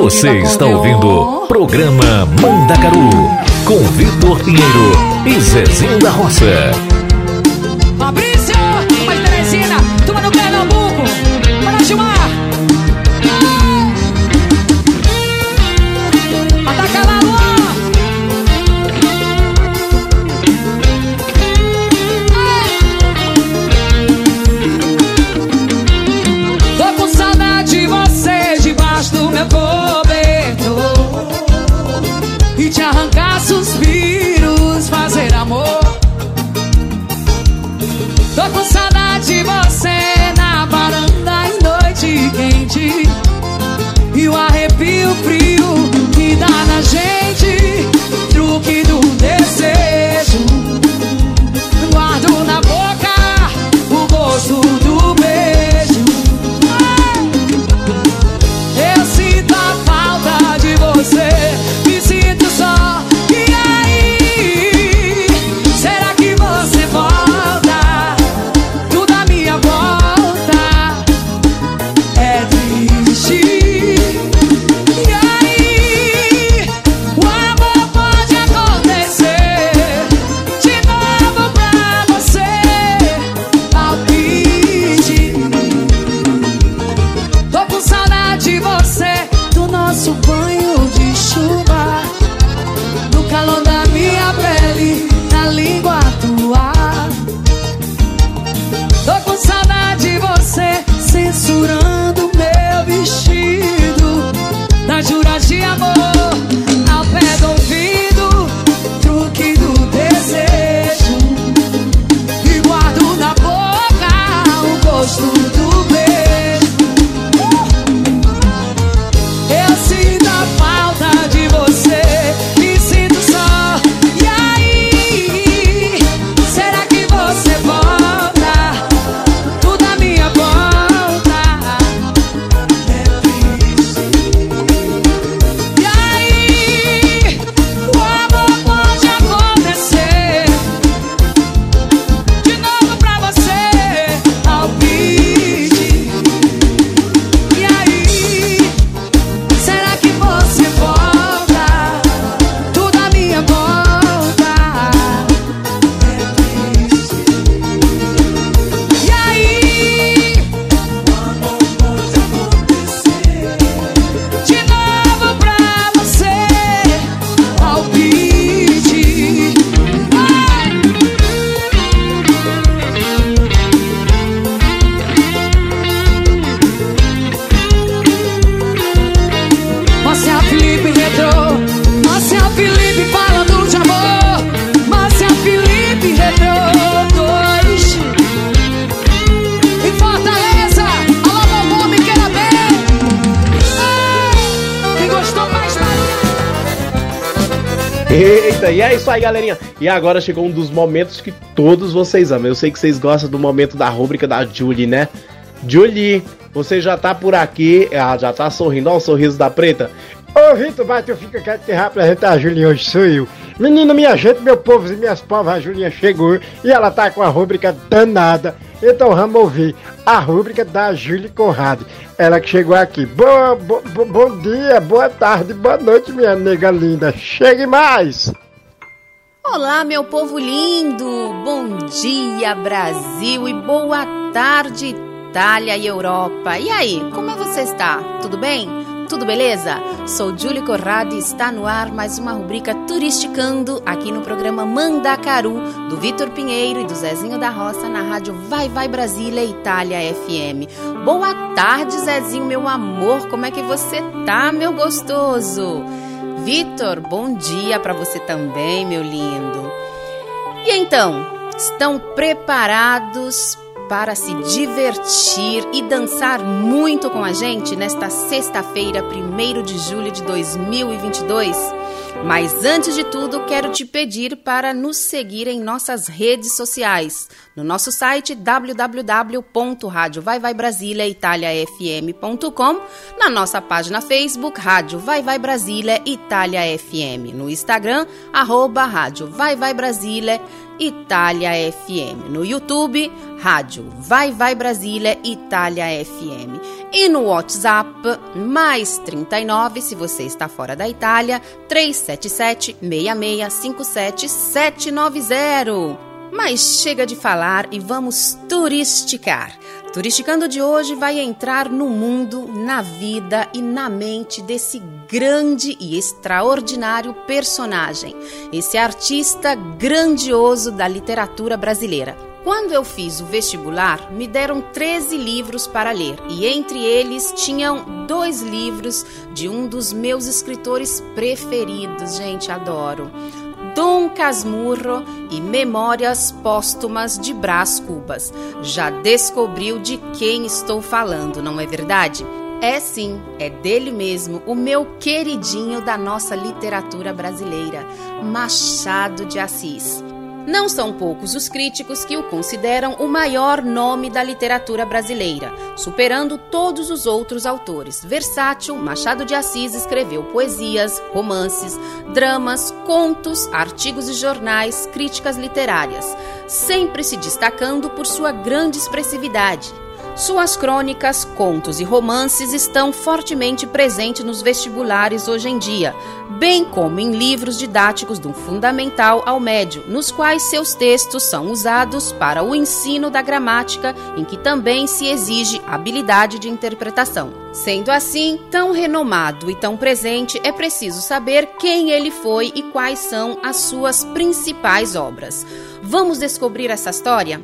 Você está ouvindo o programa Mandacaru com Vitor Pinheiro e Zezinho da Roça. Aí, galerinha. E agora chegou um dos momentos que todos vocês amam. Eu sei que vocês gostam do momento da rúbrica da Julie, né? Julie, você já tá por aqui. Ah, já tá sorrindo. Olha o sorriso da preta. Ô, Vitor, vai, tu fica quieto que apresentar a Julinha hoje, sou eu. Menina, minha gente, meu povo e minhas povas, a Julinha chegou e ela tá com a rúbrica danada. Então vamos ouvir a rúbrica da Julie Conrado. Ela que chegou aqui. Boa, bo, bo- bom dia, boa tarde, boa noite, minha nega linda. Chegue mais! Olá, meu povo lindo! Bom dia, Brasil e boa tarde, Itália e Europa. E aí, como é você está? Tudo bem? Tudo beleza? Sou Julie Corrado e está no ar mais uma rubrica Turisticando aqui no programa Mandacaru do Vitor Pinheiro e do Zezinho da Roça na rádio Vai Vai Brasília Itália FM. Boa tarde, Zezinho, meu amor. Como é que você tá, meu gostoso? Vitor, bom dia para você também, meu lindo. E então, estão preparados para se divertir e dançar muito com a gente nesta sexta-feira, 1 de julho de 2022? Mas antes de tudo, quero te pedir para nos seguir em nossas redes sociais. No nosso site www.radiovaivaibrasiliaitaliafm.com, na nossa página Facebook, Rádio Vai Vai Brasília Itália FM, no Instagram, arroba Rádio Vai Vai Brasília Itália FM, no YouTube, Rádio Vai Vai Brasília Itália FM e no WhatsApp, mais 39, se você está fora da Itália, 377 6657 790. Mas chega de falar e vamos turisticar. Turisticando de hoje vai entrar no mundo, na vida e na mente desse grande e extraordinário personagem, esse artista grandioso da literatura brasileira. Quando eu fiz o vestibular, me deram 13 livros para ler e entre eles tinham dois livros de um dos meus escritores preferidos, gente, adoro. Dom Casmurro e Memórias Póstumas de Brás Cubas. Já descobriu de quem estou falando, não é verdade? É sim, é dele mesmo, o meu queridinho da nossa literatura brasileira, Machado de Assis. Não são poucos os críticos que o consideram o maior nome da literatura brasileira, superando todos os outros autores. Versátil, Machado de Assis escreveu poesias, romances, dramas, contos, artigos de jornais, críticas literárias, sempre se destacando por sua grande expressividade. Suas crônicas, contos e romances estão fortemente presentes nos vestibulares hoje em dia, bem como em livros didáticos do fundamental ao médio, nos quais seus textos são usados para o ensino da gramática, em que também se exige habilidade de interpretação. Sendo assim, tão renomado e tão presente, é preciso saber quem ele foi e quais são as suas principais obras. Vamos descobrir essa história?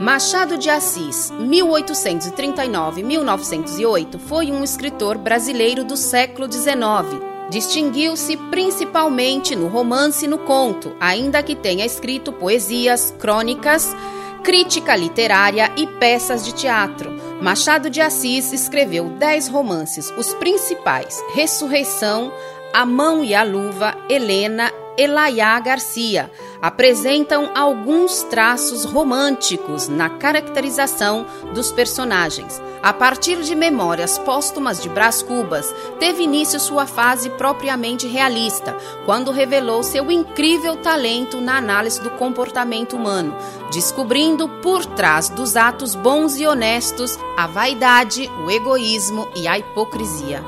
Machado de Assis, 1839-1908, foi um escritor brasileiro do século XIX. Distinguiu-se principalmente no romance e no conto, ainda que tenha escrito poesias, crônicas, crítica literária e peças de teatro. Machado de Assis escreveu dez romances, os principais: Ressurreição, A Mão e a Luva, Helena, Elaiá Garcia apresentam alguns traços românticos na caracterização dos personagens. A partir de Memórias Póstumas de Brás Cubas, teve início sua fase propriamente realista, quando revelou seu incrível talento na análise do comportamento humano, descobrindo por trás dos atos bons e honestos a vaidade, o egoísmo e a hipocrisia.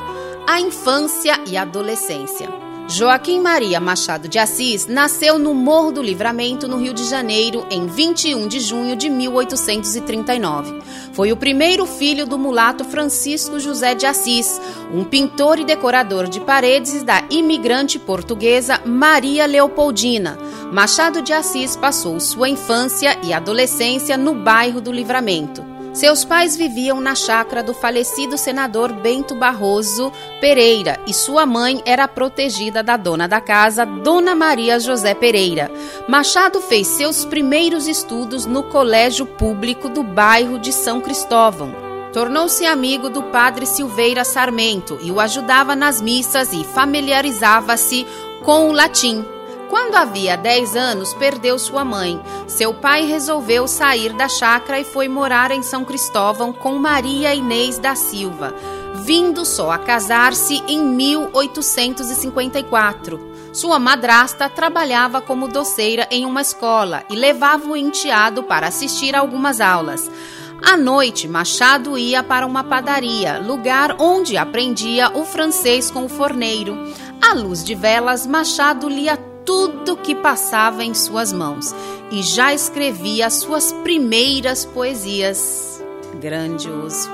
A infância e adolescência. Joaquim Maria Machado de Assis nasceu no Morro do Livramento, no Rio de Janeiro, em 21 de junho de 1839. Foi o primeiro filho do mulato Francisco José de Assis, um pintor e decorador de paredes da imigrante portuguesa Maria Leopoldina. Machado de Assis passou sua infância e adolescência no bairro do Livramento. Seus pais viviam na chácara do falecido senador Bento Barroso Pereira e sua mãe era protegida da dona da casa, Dona Maria José Pereira. Machado fez seus primeiros estudos no colégio público do bairro de São Cristóvão. Tornou-se amigo do padre Silveira Sarmento e o ajudava nas missas e familiarizava-se com o latim. Quando havia 10 anos, perdeu sua mãe. Seu pai resolveu sair da chácara e foi morar em São Cristóvão com Maria Inês da Silva, vindo só a casar-se em 1854. Sua madrasta trabalhava como doceira em uma escola e levava o enteado para assistir a algumas aulas. À noite, Machado ia para uma padaria, lugar onde aprendia o francês com o forneiro. À luz de velas, Machado lia tudo que passava em suas mãos e já escrevia suas primeiras poesias. Grandioso.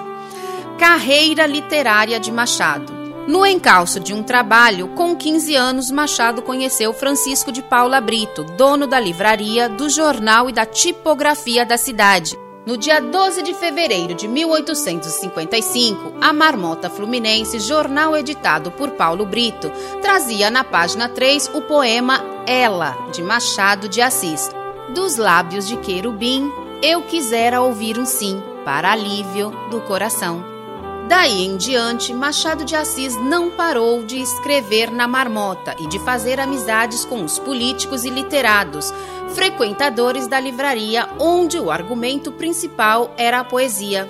Carreira literária de Machado. No encalço de um trabalho, com 15 anos, Machado conheceu Francisco de Paula Brito, dono da livraria, do jornal e da tipografia da cidade. No dia 12 de fevereiro de 1855, a Marmota Fluminense, jornal editado por Paulo Brito, trazia na página 3 o poema Ela, de Machado de Assis. Dos lábios de querubim, eu quisera ouvir um sim, para alívio do coração. Daí em diante, Machado de Assis não parou de escrever na marmota e de fazer amizades com os políticos e literados, frequentadores da livraria, onde o argumento principal era a poesia.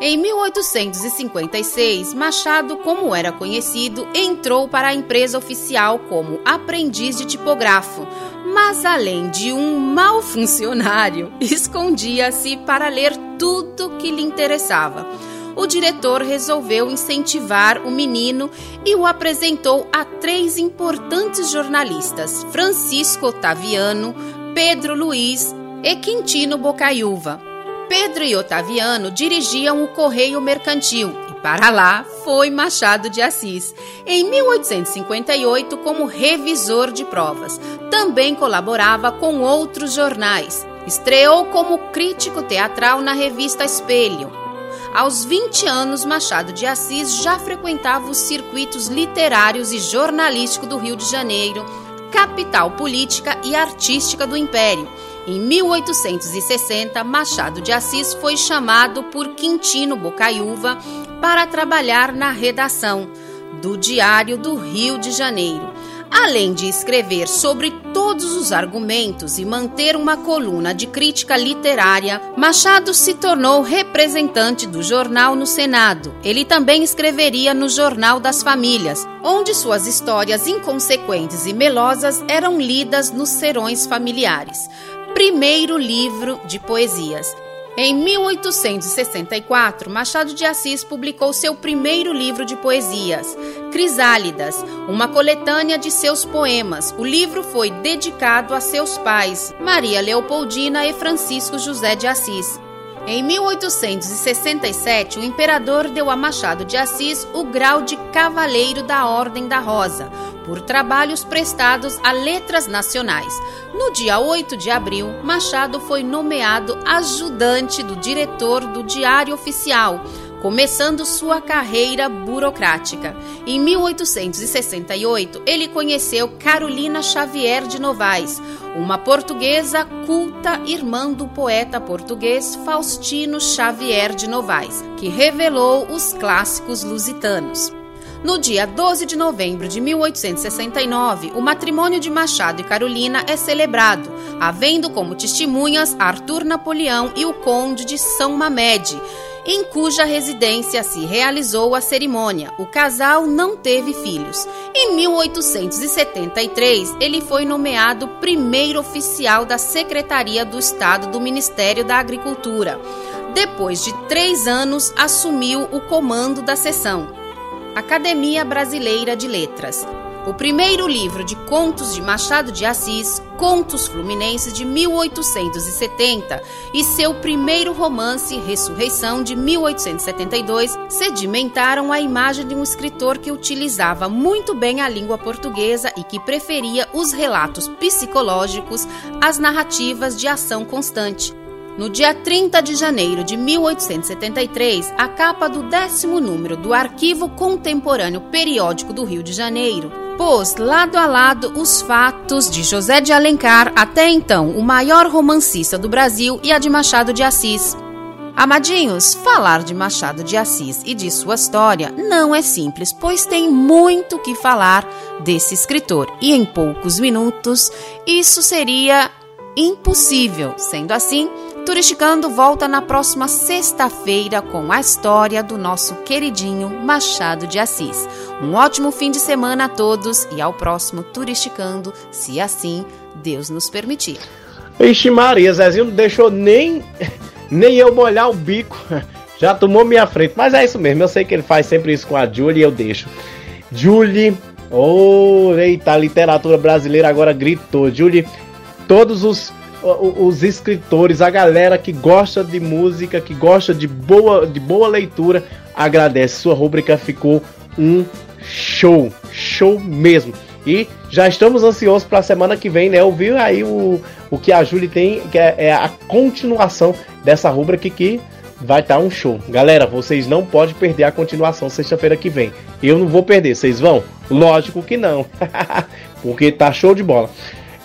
Em 1856, Machado, como era conhecido, entrou para a empresa oficial como aprendiz de tipógrafo, mas além de um mau funcionário, escondia-se para ler tudo que lhe interessava o diretor resolveu incentivar o menino e o apresentou a três importantes jornalistas: Francisco Otaviano, Pedro Luiz e Quintino Bocaiúva. Pedro e Otaviano dirigiam o Correio Mercantil e para lá foi Machado de Assis, em 1858 como revisor de provas. Também colaborava com outros jornais. Estreou como crítico teatral na revista Espelho, aos 20 anos, Machado de Assis já frequentava os circuitos literários e jornalísticos do Rio de Janeiro, capital política e artística do Império. Em 1860, Machado de Assis foi chamado por Quintino Bocaiúva para trabalhar na redação do Diário do Rio de Janeiro. Além de escrever sobre todos os argumentos e manter uma coluna de crítica literária, Machado se tornou representante do jornal no Senado. Ele também escreveria no Jornal das Famílias, onde suas histórias inconsequentes e melosas eram lidas nos serões familiares. Primeiro livro de poesias. Em 1864, Machado de Assis publicou seu primeiro livro de poesias, Crisálidas, uma coletânea de seus poemas. O livro foi dedicado a seus pais, Maria Leopoldina e Francisco José de Assis. Em 1867, o imperador deu a Machado de Assis o grau de Cavaleiro da Ordem da Rosa, por trabalhos prestados a letras nacionais. No dia 8 de abril, Machado foi nomeado ajudante do diretor do Diário Oficial começando sua carreira burocrática. Em 1868, ele conheceu Carolina Xavier de Novaes, uma portuguesa culta irmã do poeta português Faustino Xavier de Novaes, que revelou os clássicos lusitanos. No dia 12 de novembro de 1869, o matrimônio de Machado e Carolina é celebrado, havendo como testemunhas Arthur Napoleão e o Conde de São Mamede, em cuja residência se realizou a cerimônia. O casal não teve filhos. Em 1873, ele foi nomeado primeiro oficial da Secretaria do Estado do Ministério da Agricultura. Depois de três anos, assumiu o comando da seção. Academia Brasileira de Letras. O primeiro livro de contos de Machado de Assis, Contos Fluminenses de 1870, e seu primeiro romance, Ressurreição de 1872, sedimentaram a imagem de um escritor que utilizava muito bem a língua portuguesa e que preferia os relatos psicológicos às narrativas de ação constante. No dia 30 de janeiro de 1873, a capa do décimo número do Arquivo Contemporâneo Periódico do Rio de Janeiro pôs lado a lado os fatos de José de Alencar, até então o maior romancista do Brasil, e a de Machado de Assis. Amadinhos, falar de Machado de Assis e de sua história não é simples, pois tem muito que falar desse escritor e em poucos minutos isso seria impossível. Sendo assim, Turisticando volta na próxima sexta-feira com a história do nosso queridinho Machado de Assis. Um ótimo fim de semana a todos e ao próximo Turisticando, se assim Deus nos permitir. Ixi Maria, Zezinho não deixou nem, nem eu molhar o bico. Já tomou minha frente. Mas é isso mesmo, eu sei que ele faz sempre isso com a Julie e eu deixo. Julie, oh, eita, a literatura brasileira agora gritou. Julie, todos os os escritores, a galera que gosta de música, que gosta de boa, de boa leitura, agradece. Sua rúbrica ficou um show, show mesmo. E já estamos ansiosos para a semana que vem, né? Ouvir aí o, o que a Julie tem, que é, é a continuação dessa rúbrica que vai estar tá um show. Galera, vocês não podem perder a continuação sexta-feira que vem. Eu não vou perder, vocês vão? Lógico que não. Porque tá show de bola.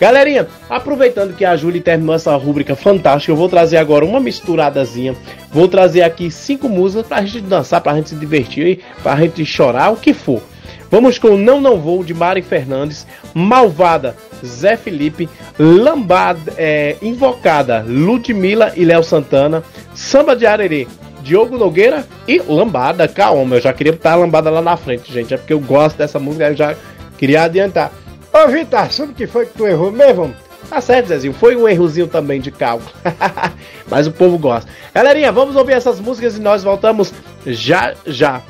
Galerinha, aproveitando que a Júlia terminou essa rúbrica fantástica, eu vou trazer agora uma misturadazinha. Vou trazer aqui cinco músicas pra gente dançar, pra gente se divertir, pra gente chorar, o que for. Vamos com Não Não Vou, de Mari Fernandes, Malvada, Zé Felipe, Lambada, é, Invocada, Ludmilla e Léo Santana, Samba de Arerê, Diogo Nogueira e Lambada, Calma. Eu já queria botar a Lambada lá na frente, gente, é porque eu gosto dessa música, eu já queria adiantar. Ô Vitor, sabe o que foi que tu errou mesmo? Tá certo, Zezinho. Foi um errozinho também de cálculo. Mas o povo gosta. Galerinha, vamos ouvir essas músicas e nós voltamos já já.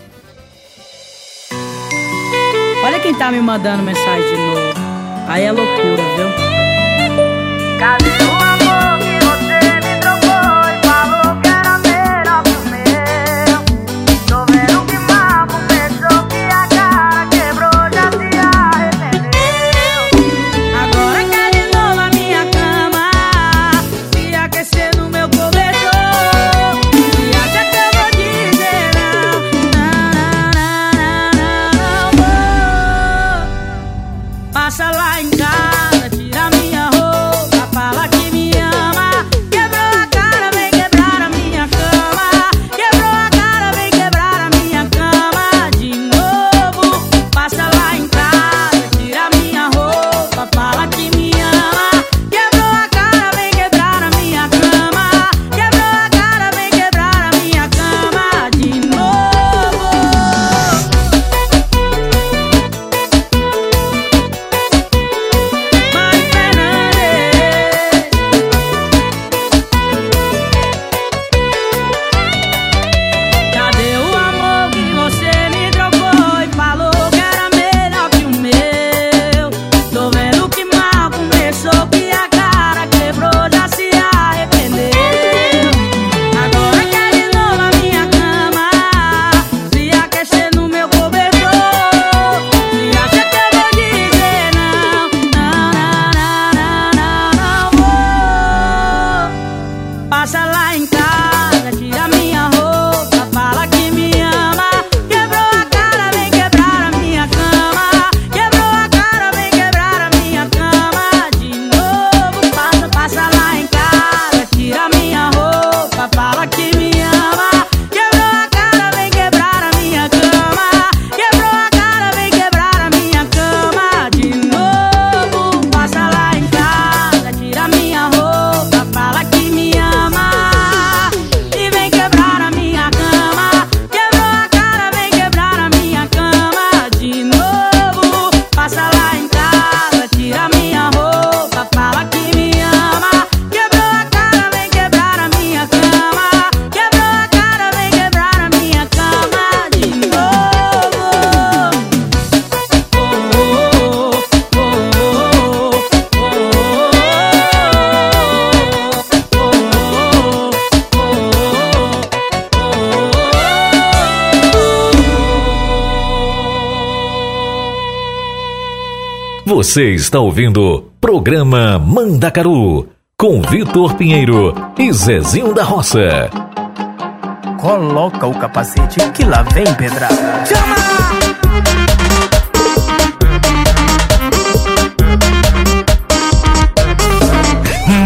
Olha quem tá me mandando mensagem de novo. Aí é loucura, viu? Cadê o Você está ouvindo programa Mandacaru com Vitor Pinheiro e Zezinho da Roça. Coloca o capacete que lá vem pedrada. Chama!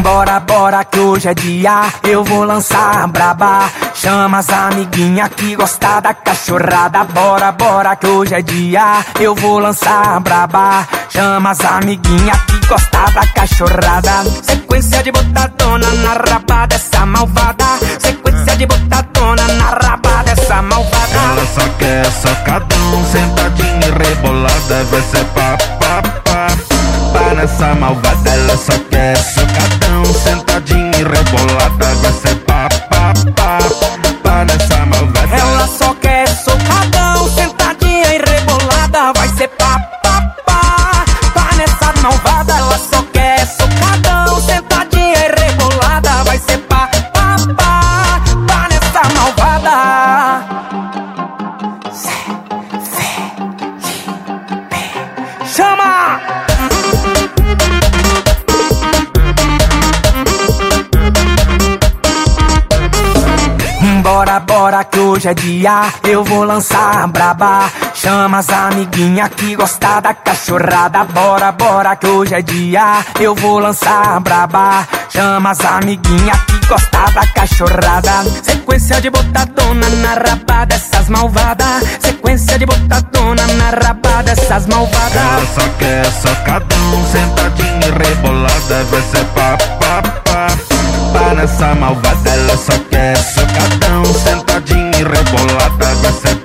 Bora, bora que hoje é dia, eu vou lançar braba. Chama as amiguinha que gosta da cachorrada. Bora, bora que hoje é dia, eu vou lançar braba. Chama as amiguinha que gosta da cachorrada. Sequência de botadona na raba dessa malvada. Sequência de botadona na raba dessa malvada. Ela só quer socadão, sentadinha e rebolada, vai ser pá, pá, pá. Pá nessa malvada, ela só quer socadão, hoje é dia, eu vou lançar braba. Chama as amiguinha que gosta da cachorrada. Bora, bora que hoje é dia, eu vou lançar braba. Chama as amiguinha que gosta da cachorrada. Sequência de botadona na raba dessas malvadas. Sequência de botadona na raba dessas malvadas. Ela só quer socadão, sentadinha rebolada, vai ser pá, pá, pá. Pá nessa malvada, ela só quer socadão, sentadinha e rebolada, vai ser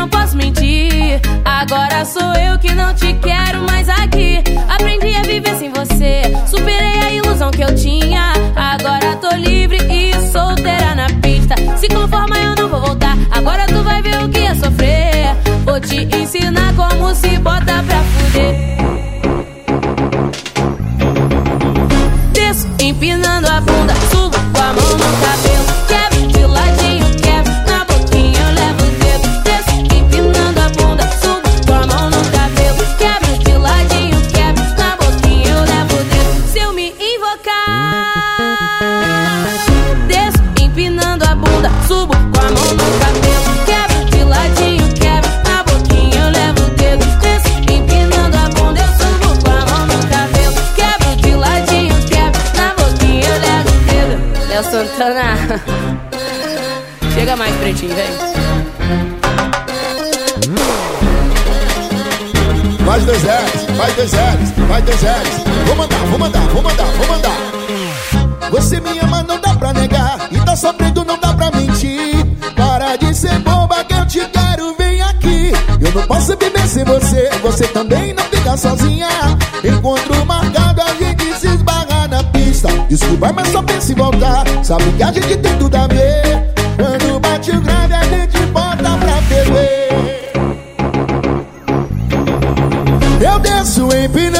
Não posso mentir. Agora sou eu que não te quero mais aqui. Aprendi a viver sem você. Superei a ilusão que eu tinha. Agora tô livre e solteira na pista. Se conforma, eu não vou voltar. Agora tu vai ver o que é sofrer. Vou te ensinar como se bota pra fuder. Pretinho, vem. Mais dois L's, mais dois L's, mais dois L's. Vou mandar, vou mandar, vou mandar, vou mandar. Você me ama, não dá pra negar. E tá sofrendo, não dá pra mentir. Para de ser boba que eu te quero, vem aqui. Eu não posso viver sem você, você também não fica sozinha. Encontro marcado, a gente se esbarra na pista. Desculpa, mas só pensa em voltar. Sabe que a gente tem tudo a ver. way been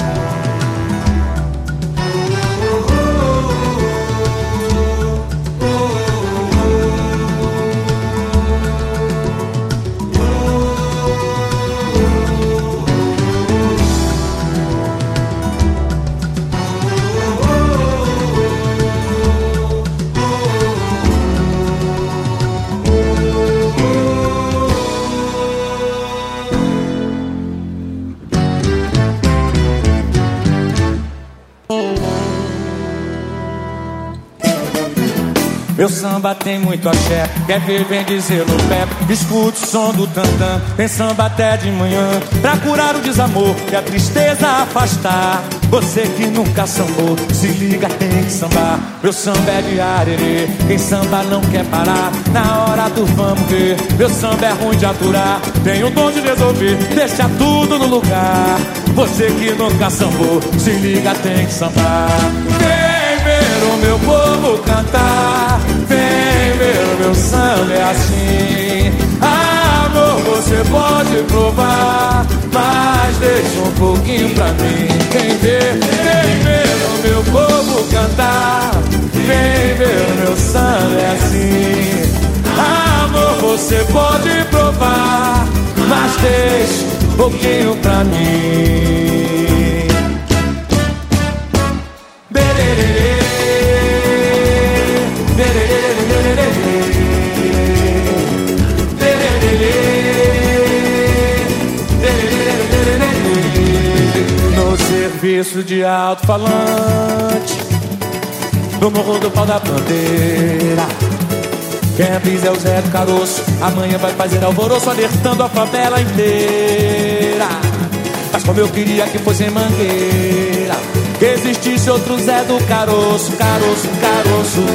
Tem muito axé, quer ver, vem dizer no pé. Escute o som do tantã, tem samba até de manhã. Pra curar o desamor e a tristeza afastar. Você que nunca sambou, se liga, tem que sambar. Meu samba é de arerê, quem samba não quer parar. Na hora do vamos ver, meu samba é ruim de aturar. Tem o dom de resolver, deixa tudo no lugar. Você que nunca sambou, se liga, tem que sambar. Vem ver o meu povo cantar, meu samba é assim. Amor, você pode provar, mas deixa um pouquinho pra mim. Vem ver, vem ver o meu povo cantar, vem ver o meu samba é assim. Amor, você pode provar, mas deixa um pouquinho pra mim. De alto-falante No morro do pau da bandeira. Quem avisa é o Zé do Caroço Amanhã vai fazer alvoroço Alertando a favela inteira. Mas como eu queria que fosse em Mangueira Que existisse outro Zé do Caroço Caroço, caroço.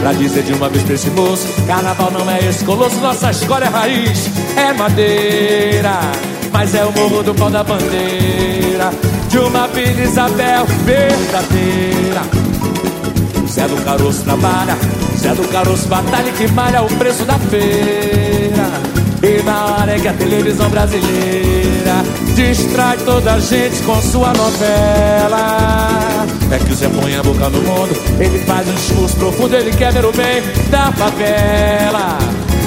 Pra dizer de uma vez pra esse moço Carnaval não é esse colosso Nossa escola é raiz, é madeira. Mas é o morro do pau da bandeira De uma Vila Isabel verdadeira. Zé do Caroço trabalha Zé do Caroço batalha que malha o preço da feira. E na hora é que a televisão brasileira Distrai toda a gente com sua novela. É que o Zé põe a boca no mundo Ele faz um discurso profundo Ele quer ver o bem da favela.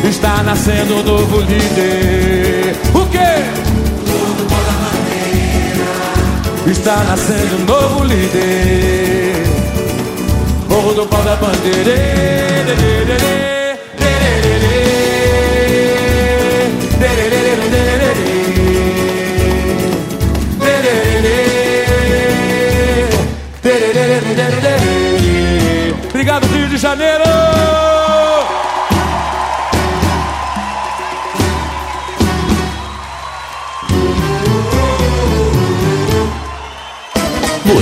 Está nascendo um novo líder. O quê? Está nascendo um novo líder Morro do pau da bandeira Obrigado, Rio de Janeiro!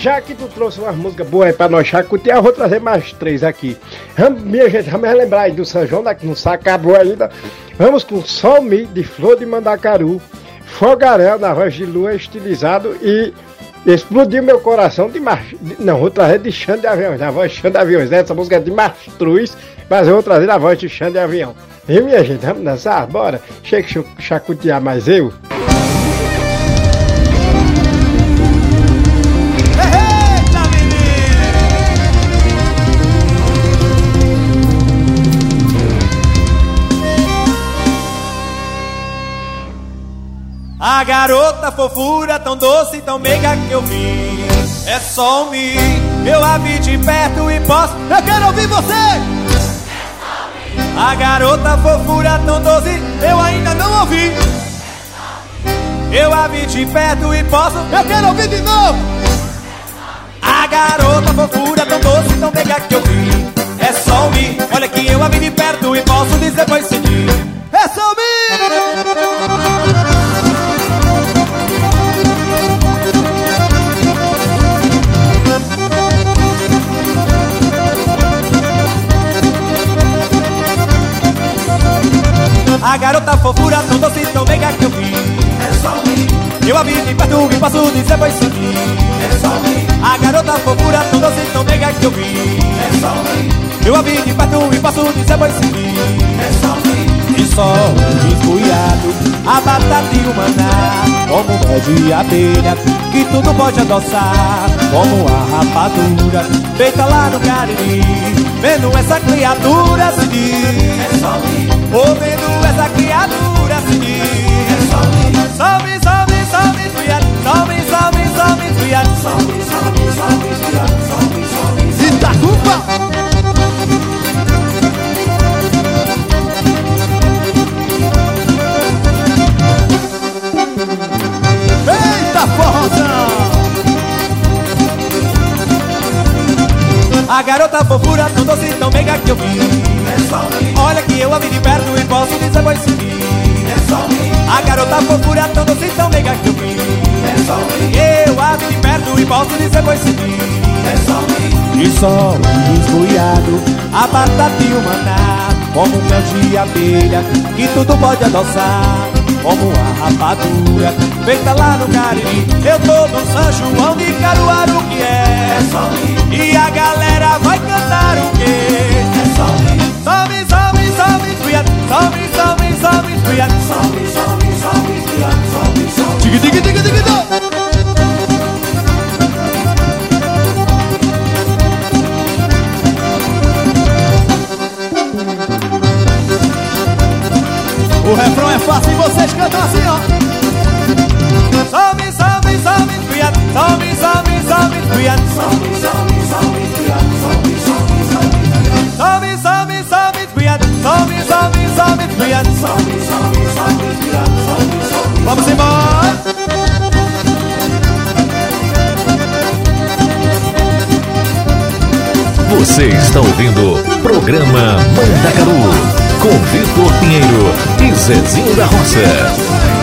Já que tu trouxe umas músicas boas aí pra nós chacotear, eu vou trazer mais três aqui. Minha gente, vamos relembrar aí do São João, né, que não se acabou ainda. Vamos com Sol Mi, de Flor de Mandacaru, Fogaréu, na voz de lua, estilizado e explodiu meu coração de marcha. Não, vou trazer de Xande de Aviões, na voz de Xande de Aviões. Essa música é de Mastruz, mas eu vou trazer na voz de Xande de Avião. E minha gente, vamos dançar? Bora? Chega chacotear mais eu. A garota fofura tão doce, tão meiga que eu vi É só um mim, eu a vi de perto e posso Eu quero ouvir você! A garota fofura tão doce, eu ainda não ouvi Eu a vi de perto e posso Eu quero ouvir de novo! A garota fofura tão doce, tão meiga que eu vi É só um mim, olha que eu a vi de perto e posso dizer pois seguir É só um mim! A garota fofura tão doce, tão meiga que eu vi É só mim. Eu a vi de perto e posso dizer pois seguir É só mim. A garota fofura tão doce, tão meiga que eu vi É só mim. Eu a vi de perto e posso dizer pois seguir É só mim. E só um esbuiado A batata e o maná Como mel de abelha Que tudo pode adoçar Como a rapadura Feita lá no Cariri Vendo essa criatura se diz. É só mim essa criatura se diz É só mim Salve, salve, salve, esfriado Salve, salve, salve, esfriado Salve, salve, salve, esfriado Salve, A garota fofura tão doce, tão meiga que eu vi. É só mim Olha que eu a vi de perto e posso dizer pois É mim A garota fofura tão doce, tão meiga que eu vi. É só mim Eu a vi de perto e posso dizer pois É mim E só um esgoiado A batata e o maná Como um mel de abelha Que tudo pode adoçar como a rapadura feita lá no Cariri. Eu tô no São João de Caruaru que é. É só. E a galera vai cantar o quê? É só mim. Salve, salve, salve, esfriado. Salve, salve, salve, esfriado. Salve, salve, salve, esfriado. Salve, salve. Diga, diga, diga, diga, diga. O refrão é fácil e vocês cantam assim, ó. Salve, salve, salve, esfriado. Salve, salve, salve, esfriado. Salve, salve, salve, esfriado. Salve, salve, salve. Salve, salve, salve, esfriado. Salve, salve, salve, esfriado. Salve. Vamos embora. Você está ouvindo o programa Mandacaru com Vitor Pinheiro Zezinho da Roça.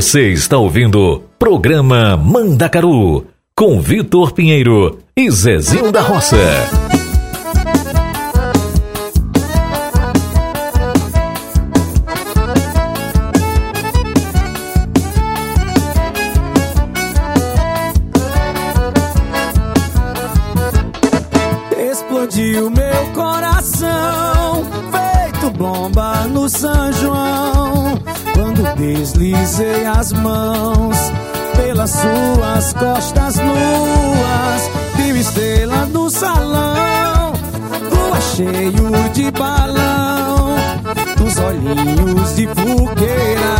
Você está ouvindo Programa Mandacaru com Vitor Pinheiro e Zezinho da Roça. Explodiu meu coração, feito bomba no São João. Quando deslizei as mãos pelas suas costas nuas, vi uma estrela no salão, lua cheio de balão, nos olhinhos de fogueira,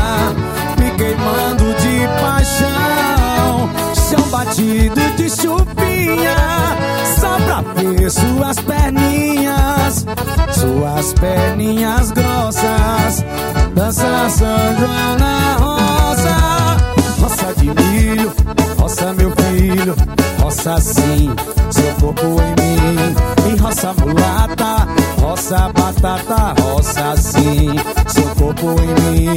me queimando de paixão, chão batido de chupinha, só pra ver suas perninhas, suas perninhas grossas, dança São João na roça, roça de milho, roça meu filho, roça sim, seu corpo em mim, e roça mulata, roça batata, roça sim, seu corpo em mim,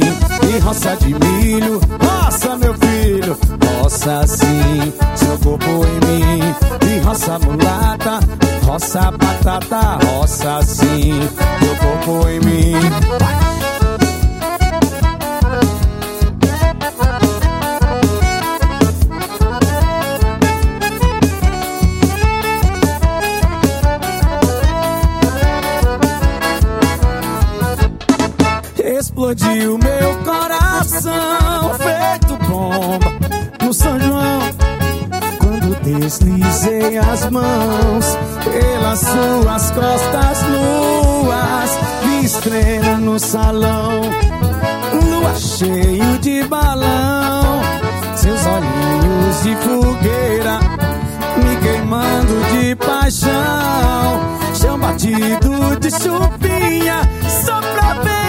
e roça de milho, roça meu filho, roça sim, seu corpo em mim, e roça mulata, roça batata, roça sim, meu corpo em mim. Explodiu meu coração, feito bomba no São João. Quando deslizei as mãos pelas suas costas nuas, vi estrela no salão, lua cheio de balão, seus olhinhos de fogueira me queimando de paixão, chão batido de chupinha, só pra ver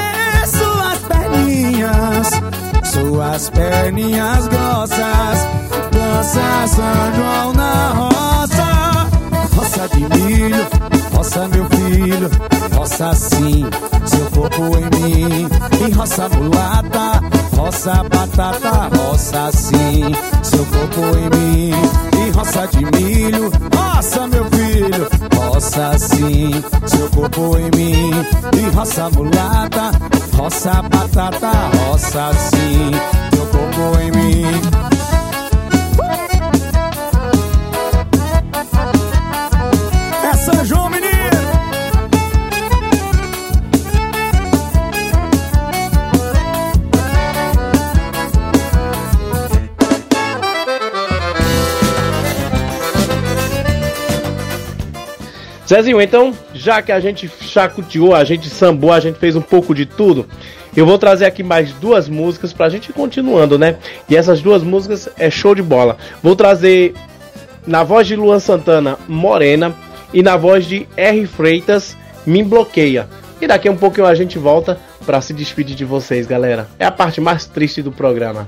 suas perninhas grossas, dança São João na roça, roça de milho, roça meu filho, roça sim, seu corpo em mim, e roça mulata, roça batata, roça sim, seu corpo em mim, e roça de milho, roça meu filho, roça sim, seu corpo em mim, e roça mulata, roça batata, roça sim, seu corpo em mim. Zezinho, então, já que a gente chacoteou, a gente sambou, a gente fez um pouco de tudo, eu vou trazer aqui mais duas músicas pra gente ir continuando, né? E essas duas músicas é show de bola. Vou trazer na voz de Luan Santana, Morena, e na voz de R. Freitas, Me Bloqueia. E daqui a um pouquinho a gente volta pra se despedir de vocês, galera. É a parte mais triste do programa.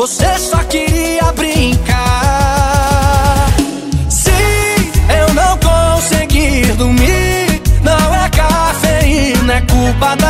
Você só queria brincar. Se eu não conseguir dormir, não é cafeína, é culpa da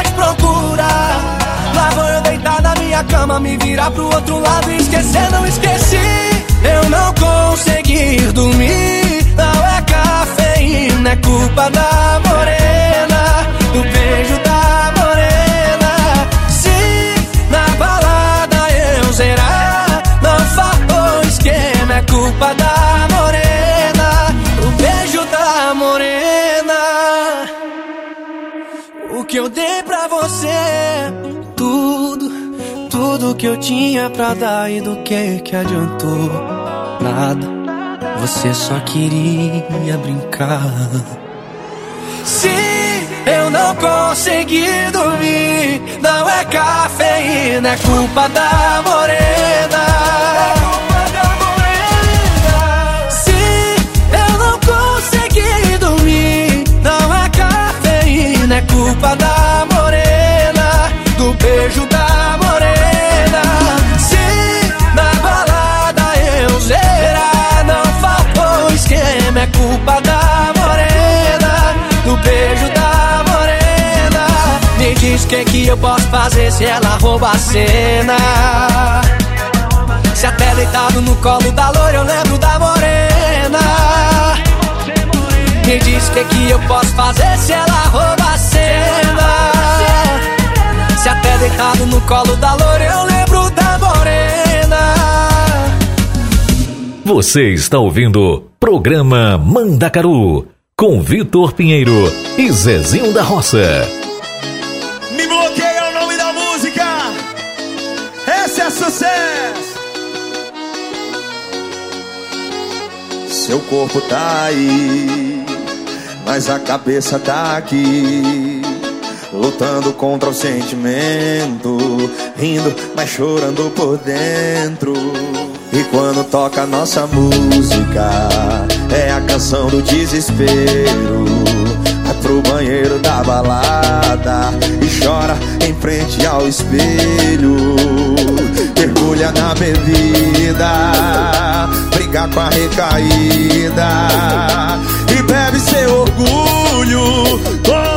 cama Me virar pro outro lado e esquecer, não esqueci. Eu não consegui dormir. Não é cafeína, é culpa da morena Do beijo da morena. Se na balada eu zerar Não falou esquema, é culpa da morena que eu tinha pra dar e do que que adiantou? Nada, você só queria brincar. Se eu não consegui dormir, não é cafeína, é culpa da morena. Se eu não consegui dormir, não é cafeína, é culpa da morena, do beijo do beijo da morena. Me diz o que que eu posso fazer se ela rouba a cena. Se até deitado no colo da loira eu lembro da morena Me diz o que que eu posso fazer se ela rouba a cena Se até deitado no colo da loira eu lembro da morena Você está ouvindo Programa Mandacaru com Vitor Pinheiro e Zezinho da Roça. Me bloqueia o nome da música. Esse é sucesso. Seu corpo tá aí, mas a cabeça tá aqui. Lutando contra o sentimento, rindo, mas chorando por dentro. E quando toca nossa música, é a canção do desespero. Vai pro banheiro da balada e chora em frente ao espelho. Mergulha na bebida, briga com a recaída e bebe seu orgulho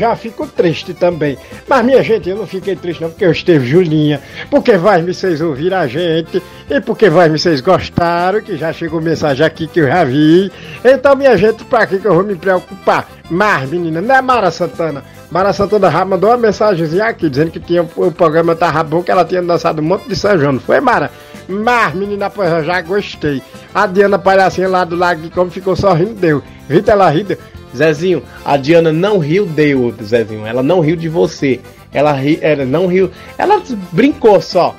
já fico triste também. Mas, minha gente, eu não fiquei triste não, porque eu esteve Julinha, porque vai vocês ouvir a gente, e porque vai vocês gostaram, que já chegou mensagem aqui que eu já vi. Então, minha gente, pra que eu vou me preocupar? Mas, menina, não é Mara Santana. Mara Santana já mandou uma mensagenzinha aqui, dizendo que tinha, o programa tava bom, que ela tinha dançado um monte de São João, não foi, Mara? Mas, menina, pois eu já gostei. A Diana Palhacinha lá do Lago de Como ficou sorrindo, deu. Rita, ela ri, deu. Zezinho, a Diana não riu deu, Zezinho. Ela não riu de você. Ela, ri, ela não riu. Ela brincou só.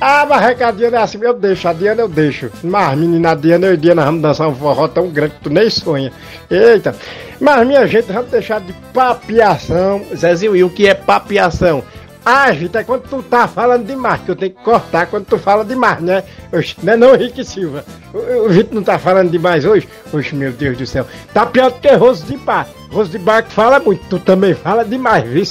Ah, mas é que a Diana é assim, eu deixo, a Diana eu deixo. Mas, menina, a Diana eu e a Diana vamos dançar um forró tão grande que tu nem sonha. Eita. Mas, minha gente, vamos deixar de papiação. Zezinho, e o que é papiação? Ah, Vitor, é quando tu tá falando demais, que eu tenho que cortar quando tu fala demais, né? Oxe, não é não, Henrique Silva? O, o não tá falando demais hoje? Oxe, meu Deus do céu. Tá pior do que Roso de Bar. Roso de Bar que fala muito, tu também fala demais, viu?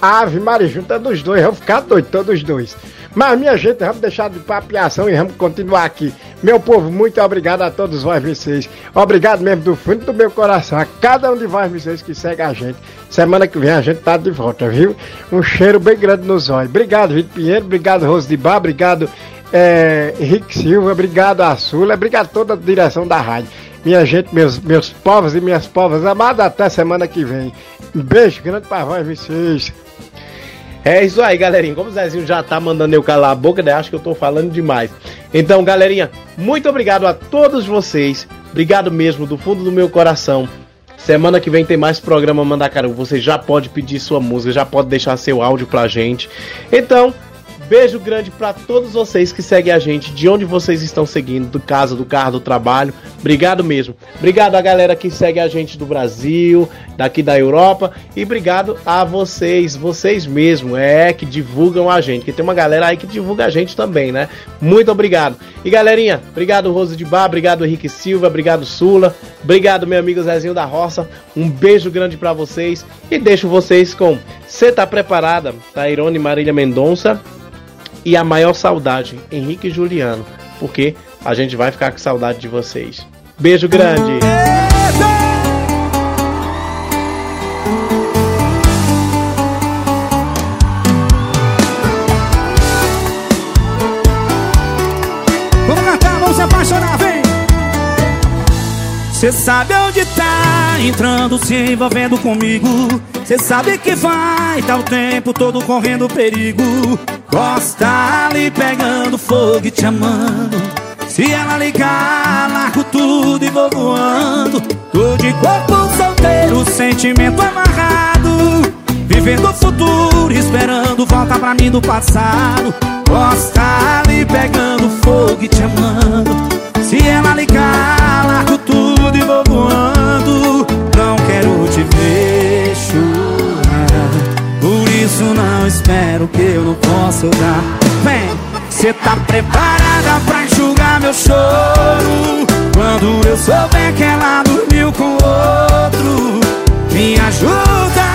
Ave Maria, junta dos dois, vamos ficar doidos, todos os dois. Mas, minha gente, vamos deixar de papiação e vamos continuar aqui. Meu povo, muito obrigado a todos vós vocês. Obrigado mesmo do fundo do meu coração a cada um de vós vocês que segue a gente. Semana que vem a gente tá de volta, viu? Um cheiro bem grande nos olhos. Obrigado, Vitor Pinheiro. Obrigado, Rose de Bar. Obrigado, é, Henrique Silva. Obrigado, a Sula. Obrigado a toda a direção da rádio. Minha gente, meus, meus povos e minhas povas amadas, até semana que vem. Um beijo grande para vós vocês. É isso aí, galerinha. Como o Zezinho já tá mandando eu calar a boca, né? acho que eu tô falando demais. Então, galerinha, muito obrigado a todos vocês. Obrigado mesmo, do fundo do meu coração. Semana que vem tem mais programa Mandacaru. Você já pode pedir sua música, já pode deixar seu áudio pra gente. Então, beijo grande para todos vocês que seguem a gente, de onde vocês estão seguindo, do casa, do carro, do trabalho. Obrigado mesmo. Obrigado a galera que segue a gente do Brasil, daqui da Europa e obrigado a vocês, vocês mesmo, é que divulgam a gente, que tem uma galera aí que divulga a gente também, né? Muito obrigado. E galerinha, obrigado Rose de Bar, obrigado Henrique Silva, obrigado Sula, obrigado meu amigo Zezinho da Roça. Um beijo grande para vocês e deixo vocês com Cê tá preparada? Tairone Marília Mendonça e a maior saudade, Henrique e Juliano, porque a gente vai ficar com saudade de vocês. Beijo grande! Vamos cantar, vamos se apaixonar, vem! Cê sabe onde tá entrando, se envolvendo comigo. Cê sabe que vai, tá o tempo todo correndo perigo. Gosta ali pegando fogo e te amando. Se ela ligar, largo tudo e vou voando. Tô de corpo solteiro, sentimento amarrado. Vivendo o futuro, esperando volta pra mim do passado. Gosta ali pegando fogo e te amando. Se ela ligar, largo tudo e vou voando. Não quero te ver não espero que eu não possa dar. Vem, cê tá preparada pra enxugar meu choro? Quando eu souber que ela dormiu com outro, me ajuda,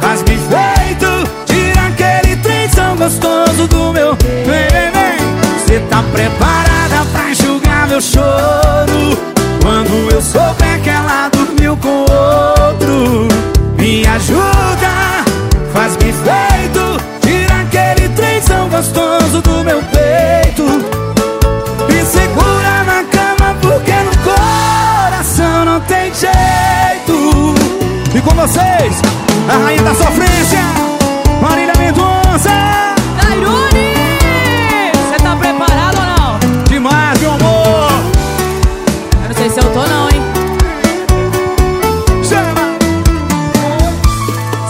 faz-me feito, tira aquele trenzão gostoso do meu. Vem, vem, vem, cê tá preparada pra enxugar meu choro? Quando eu souber que ela dormiu com outro, me ajuda, faz-me feito, tira aquele trenzão gostoso do meu peito. Me segura na cama porque no coração não tem jeito. E com vocês, a rainha da sofrência, Marília Mendonça. Tairone!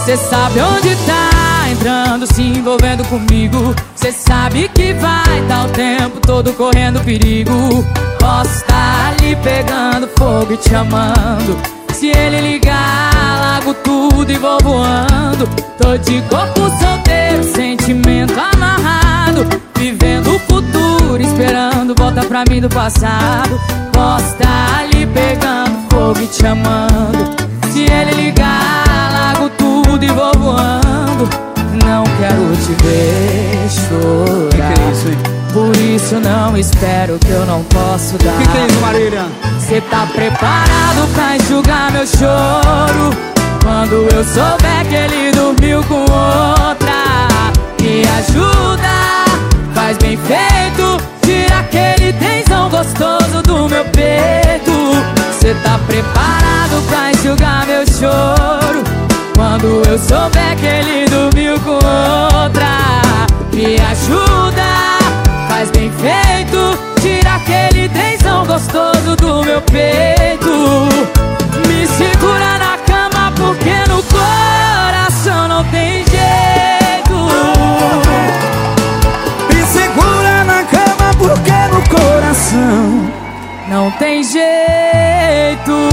Cê sabe onde tá entrando, se envolvendo comigo. Cê sabe que vai tá o tempo todo correndo perigo. Posso tá ali pegando fogo e te amando. Se ele ligar, largo tudo e vou voando. Tô de corpo solteiro, sentimento amarrado. Vivendo o futuro, esperando volta pra mim do passado. Posso tá ali pegando fogo e te amando. Se ele ligar, tudo e vou voando. Não quero te ver chorar. Que que é isso, hein? Por isso não espero que eu não posso dar. Que que é isso, Marília? Cê tá preparado pra enxugar meu choro? Quando eu souber que ele dormiu com outra, me ajuda, faz bem feito, tira aquele tensão gostoso do meu peito. Cê tá preparado pra enxugar meu choro? Quando eu souber que ele dormiu com outra, me ajuda, faz bem feito, tira aquele tensão gostoso do meu peito. Me segura na cama porque no coração não tem jeito. Me segura na cama porque no coração Não tem jeito.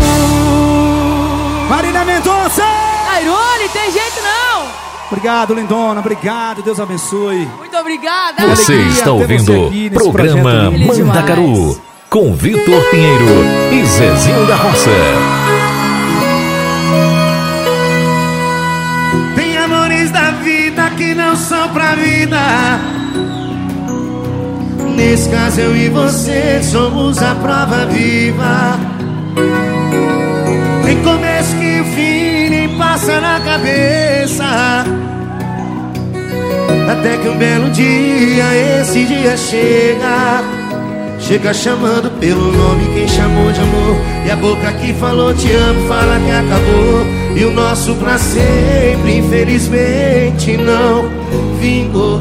Marília Mendonça! Airone, tem jeito não. Obrigado, lindona. Obrigado. Deus abençoe. Muito obrigada. Você Alegria está ouvindo nesse programa. Mandacaru com Vitor Pinheiro e Zezinho da Roça. Tem amores da vida que não são pra vida. Nesse caso eu e você somos a prova viva. Nem começo que o fim passa na cabeça. Até que um belo dia, esse dia chega. Chega chamando pelo nome quem chamou de amor. E a boca que falou te amo, fala que acabou. E o nosso pra sempre, infelizmente, não vingou.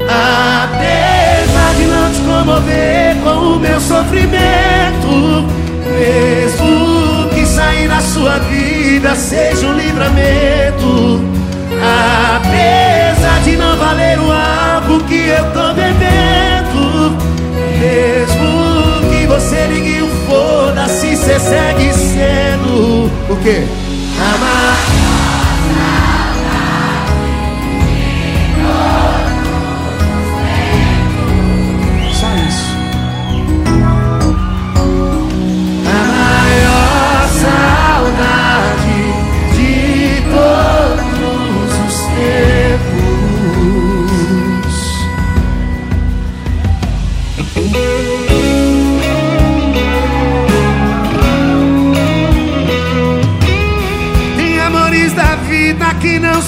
Apesar de não te comover com o meu sofrimento, mesmo que sair da sua vida seja um livramento. Apesar de não valer o álcool que eu tô bebendo, mesmo que você ligue o foda-se, cê segue sendo o quê? Amar.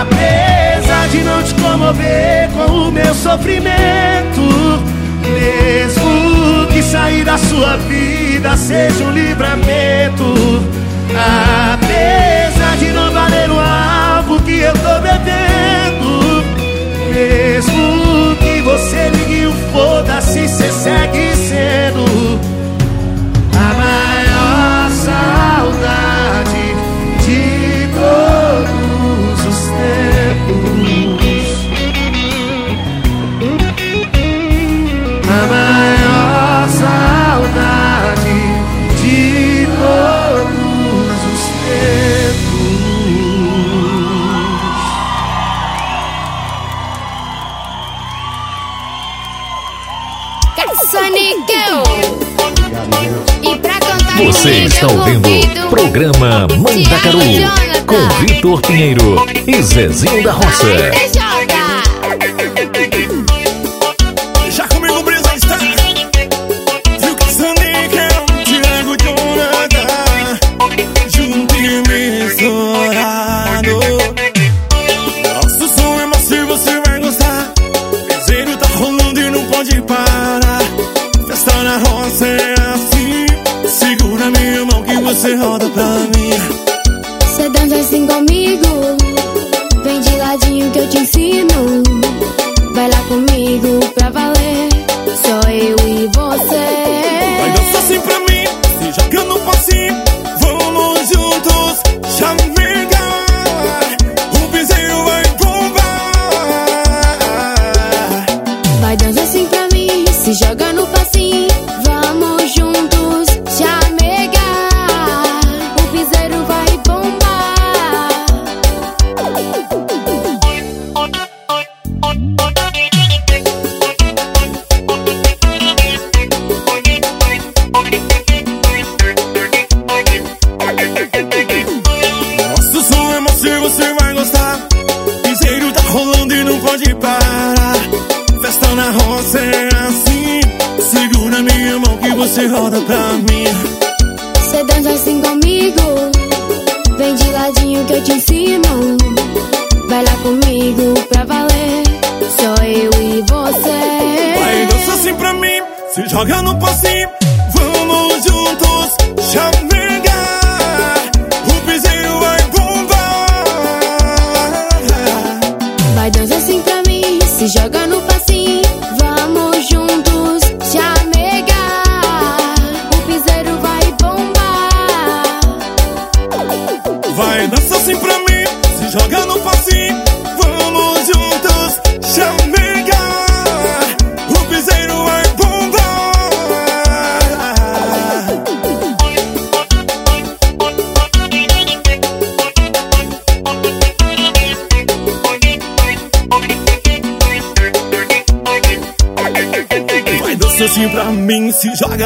Apesar de não te comover com o meu sofrimento, mesmo que sair da sua vida seja um livramento. Apesar de não valer o álcool que eu tô bebendo, mesmo que você ligue o foda-se, cê segue sendo Você está ouvindo convido programa Mandacaru Jonathan. com Vitor Pinheiro e Zezinho da Roça.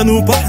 no bar.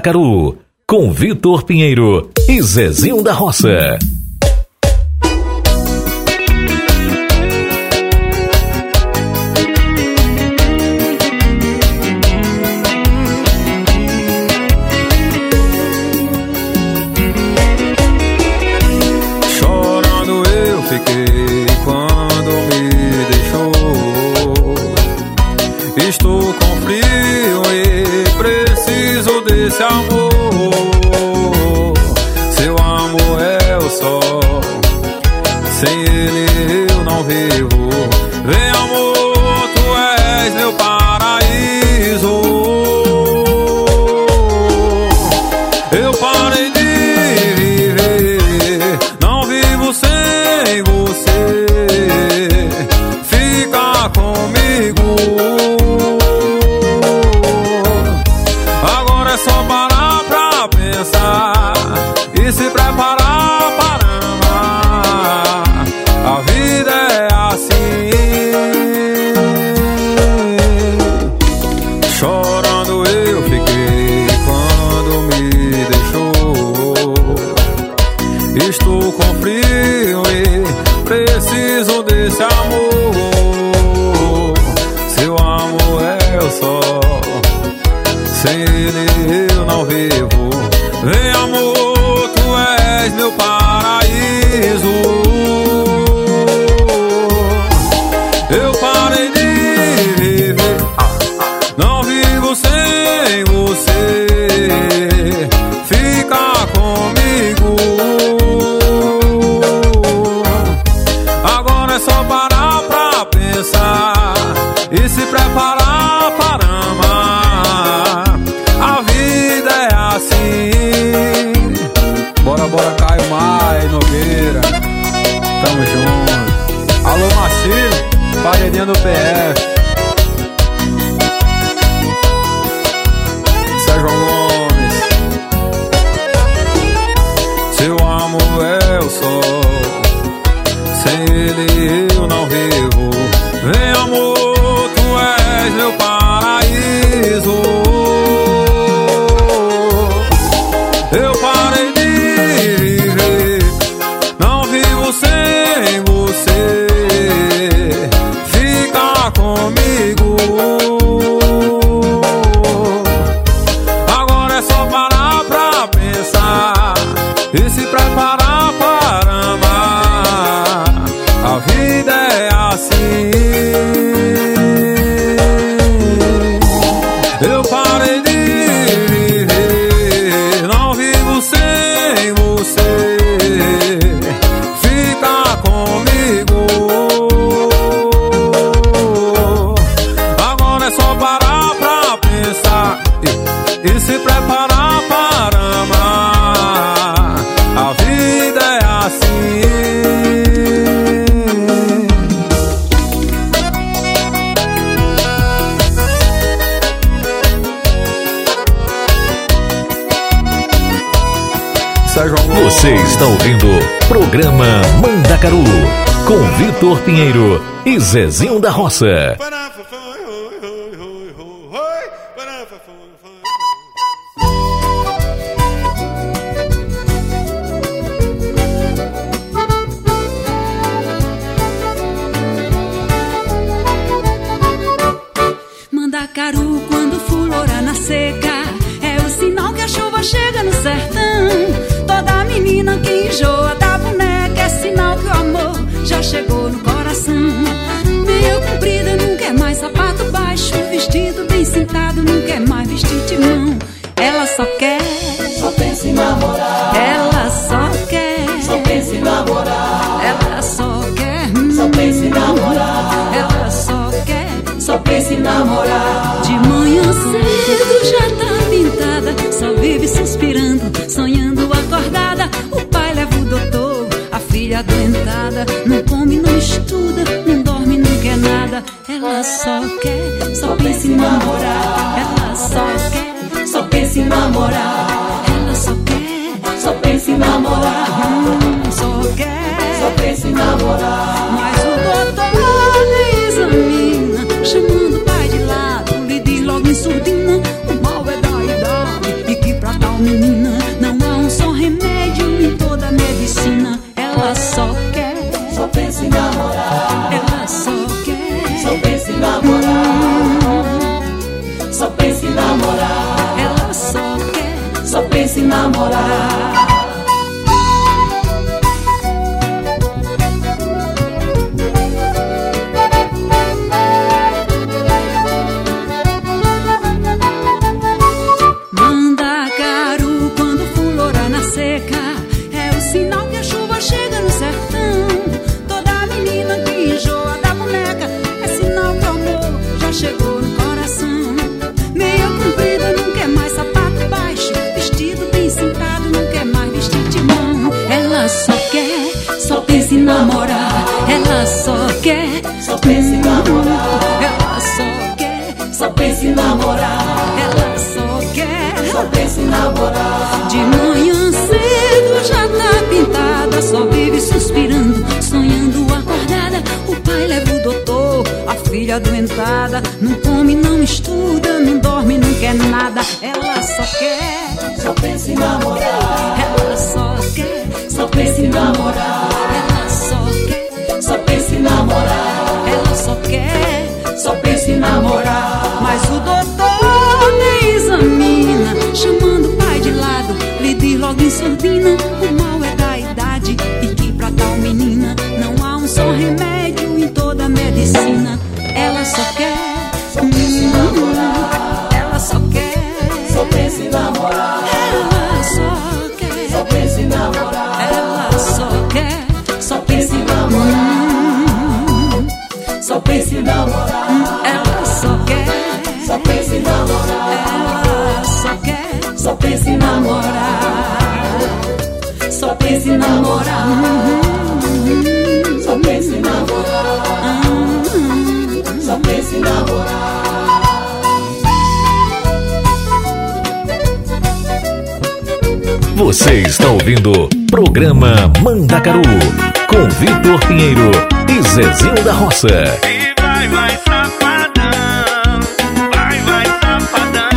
Caru, com Vitor Pinheiro e Zezinho da Roça. Носа. 돌아 namorar. Ela só quer, só pensa em namorar. Ela só quer, só pensa em namorar. Ela só quer, só pensa em namorar. De manhã cedo já tá pintada, só vive suspirando, sonhando acordada. O pai leva o doutor, a filha adoentada. Não come, não estuda, não dorme, não quer nada. Ela só quer, só pensa em namorar. Ela só quer, só pensa em namorar namorar. Ela só quer, só pensa em namorar. Mas o doutor nem examina, chamando o pai de lado, lhe diz logo em surdina Você está ouvindo Programa Mandacaru com Vitor Pinheiro e Zezinho da Roça. E vai, vai, safadão. Vai, vai, safadão.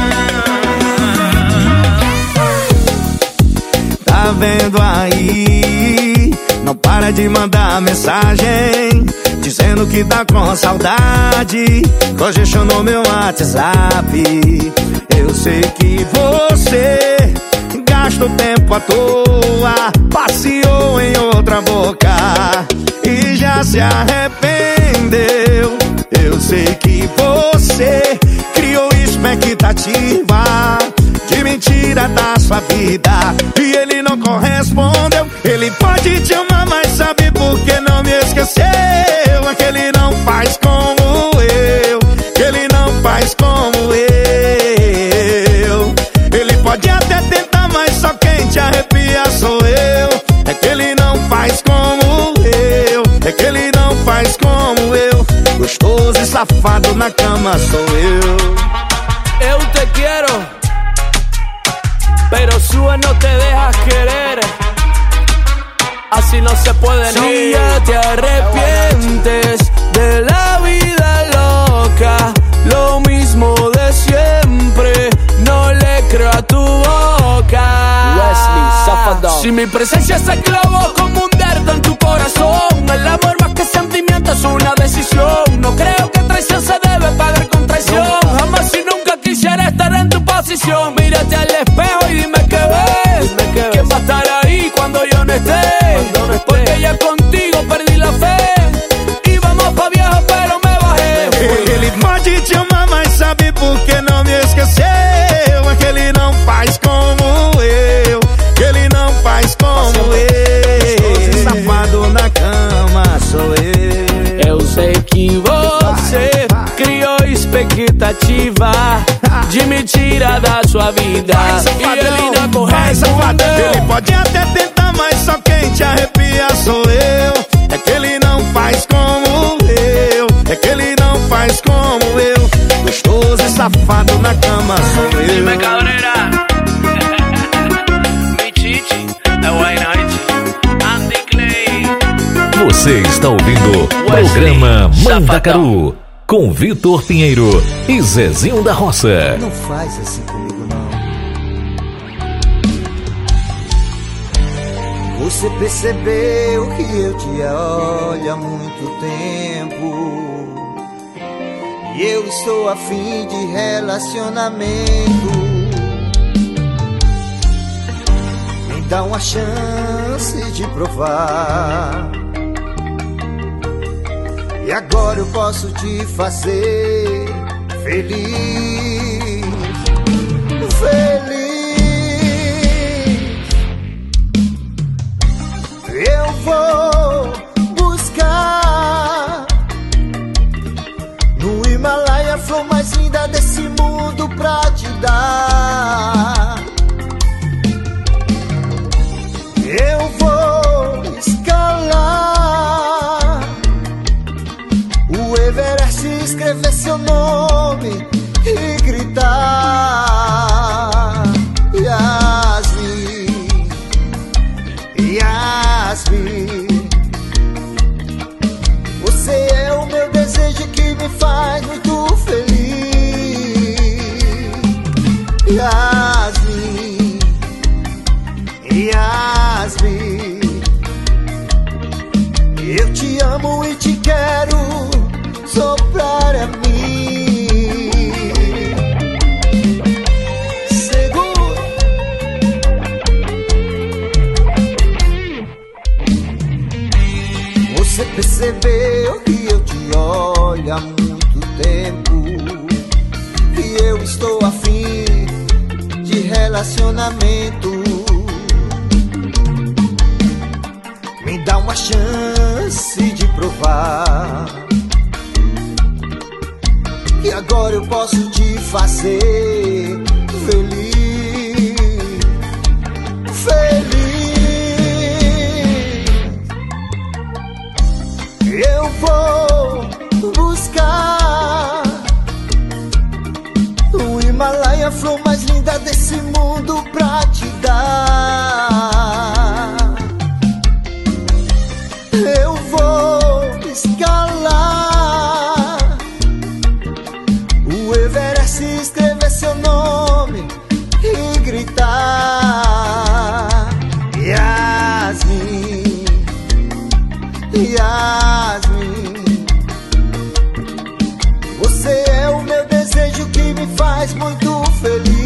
Tá vendo aí? Não para de mandar mensagem. Dizendo que tá com saudade. Congestionou meu WhatsApp. Eu sei que você gasta o tempo tempo à toa Passeou em outra boca E já se arrependeu. Eu sei que você Criou expectativa De mentira da sua vida E ele não correspondeu. Ele pode te amar, mas sabe por que não? Esse safado na cama sou eu. Eu te quero, pero sua não te dejas querer. Así no se puede Si ya te arrepientes de la vida loca, lo mismo de siempre, no le creo a tu boca. Wesley, Si mi presencia se clavó como un dardo en tu corazón, el amor más que sentimiento es una decisión, no creo contigo perdí la fe. E vamos pra viejo, pero me bajé. Ele pode te amar, mas sabe por que não me esqueceu? É que ele não faz como eu. Que ele não faz como eu. Safado na cama sou eu. Eu sei que você criou expectativa de me tirar da sua vida. E ele não Vai, corresponde. safadão. Ele pode até tentar, te arrepia sou eu. É que ele não faz como eu. É que ele não faz como eu. Gostoso e safado na cama sou eu. Dime cabrera. É White Night. Andy Clay. Você está ouvindo o programa Mandacaru com Vitor Pinheiro e Zezinho da Roça. Não faz assim comigo, Você percebeu que eu te olho há muito tempo. E eu estou afim de relacionamento. Me dá uma chance de provar. E agora eu posso te fazer feliz. Feliz. Eu vou buscar no Himalaia a flor mais linda desse mundo pra te dar. Eu vou escalar o Everest, escrever seu nome e gritar. Yasmin, faz muito feliz. Yasmin, Yasmin. Eu te amo e te quero soprar a mim. Você percebeu que eu te olho muito tempo E eu estou afim de relacionamento. Me dá uma chance de provar E agora eu posso te fazer feliz Feliz. Eu vou buscar a flor mais linda desse mundo pra te dar. Eu vou escalar o Everest, escrever seu nome e gritar. Yasmin. Yasmin Você é o meu desejo que me faz muito feliz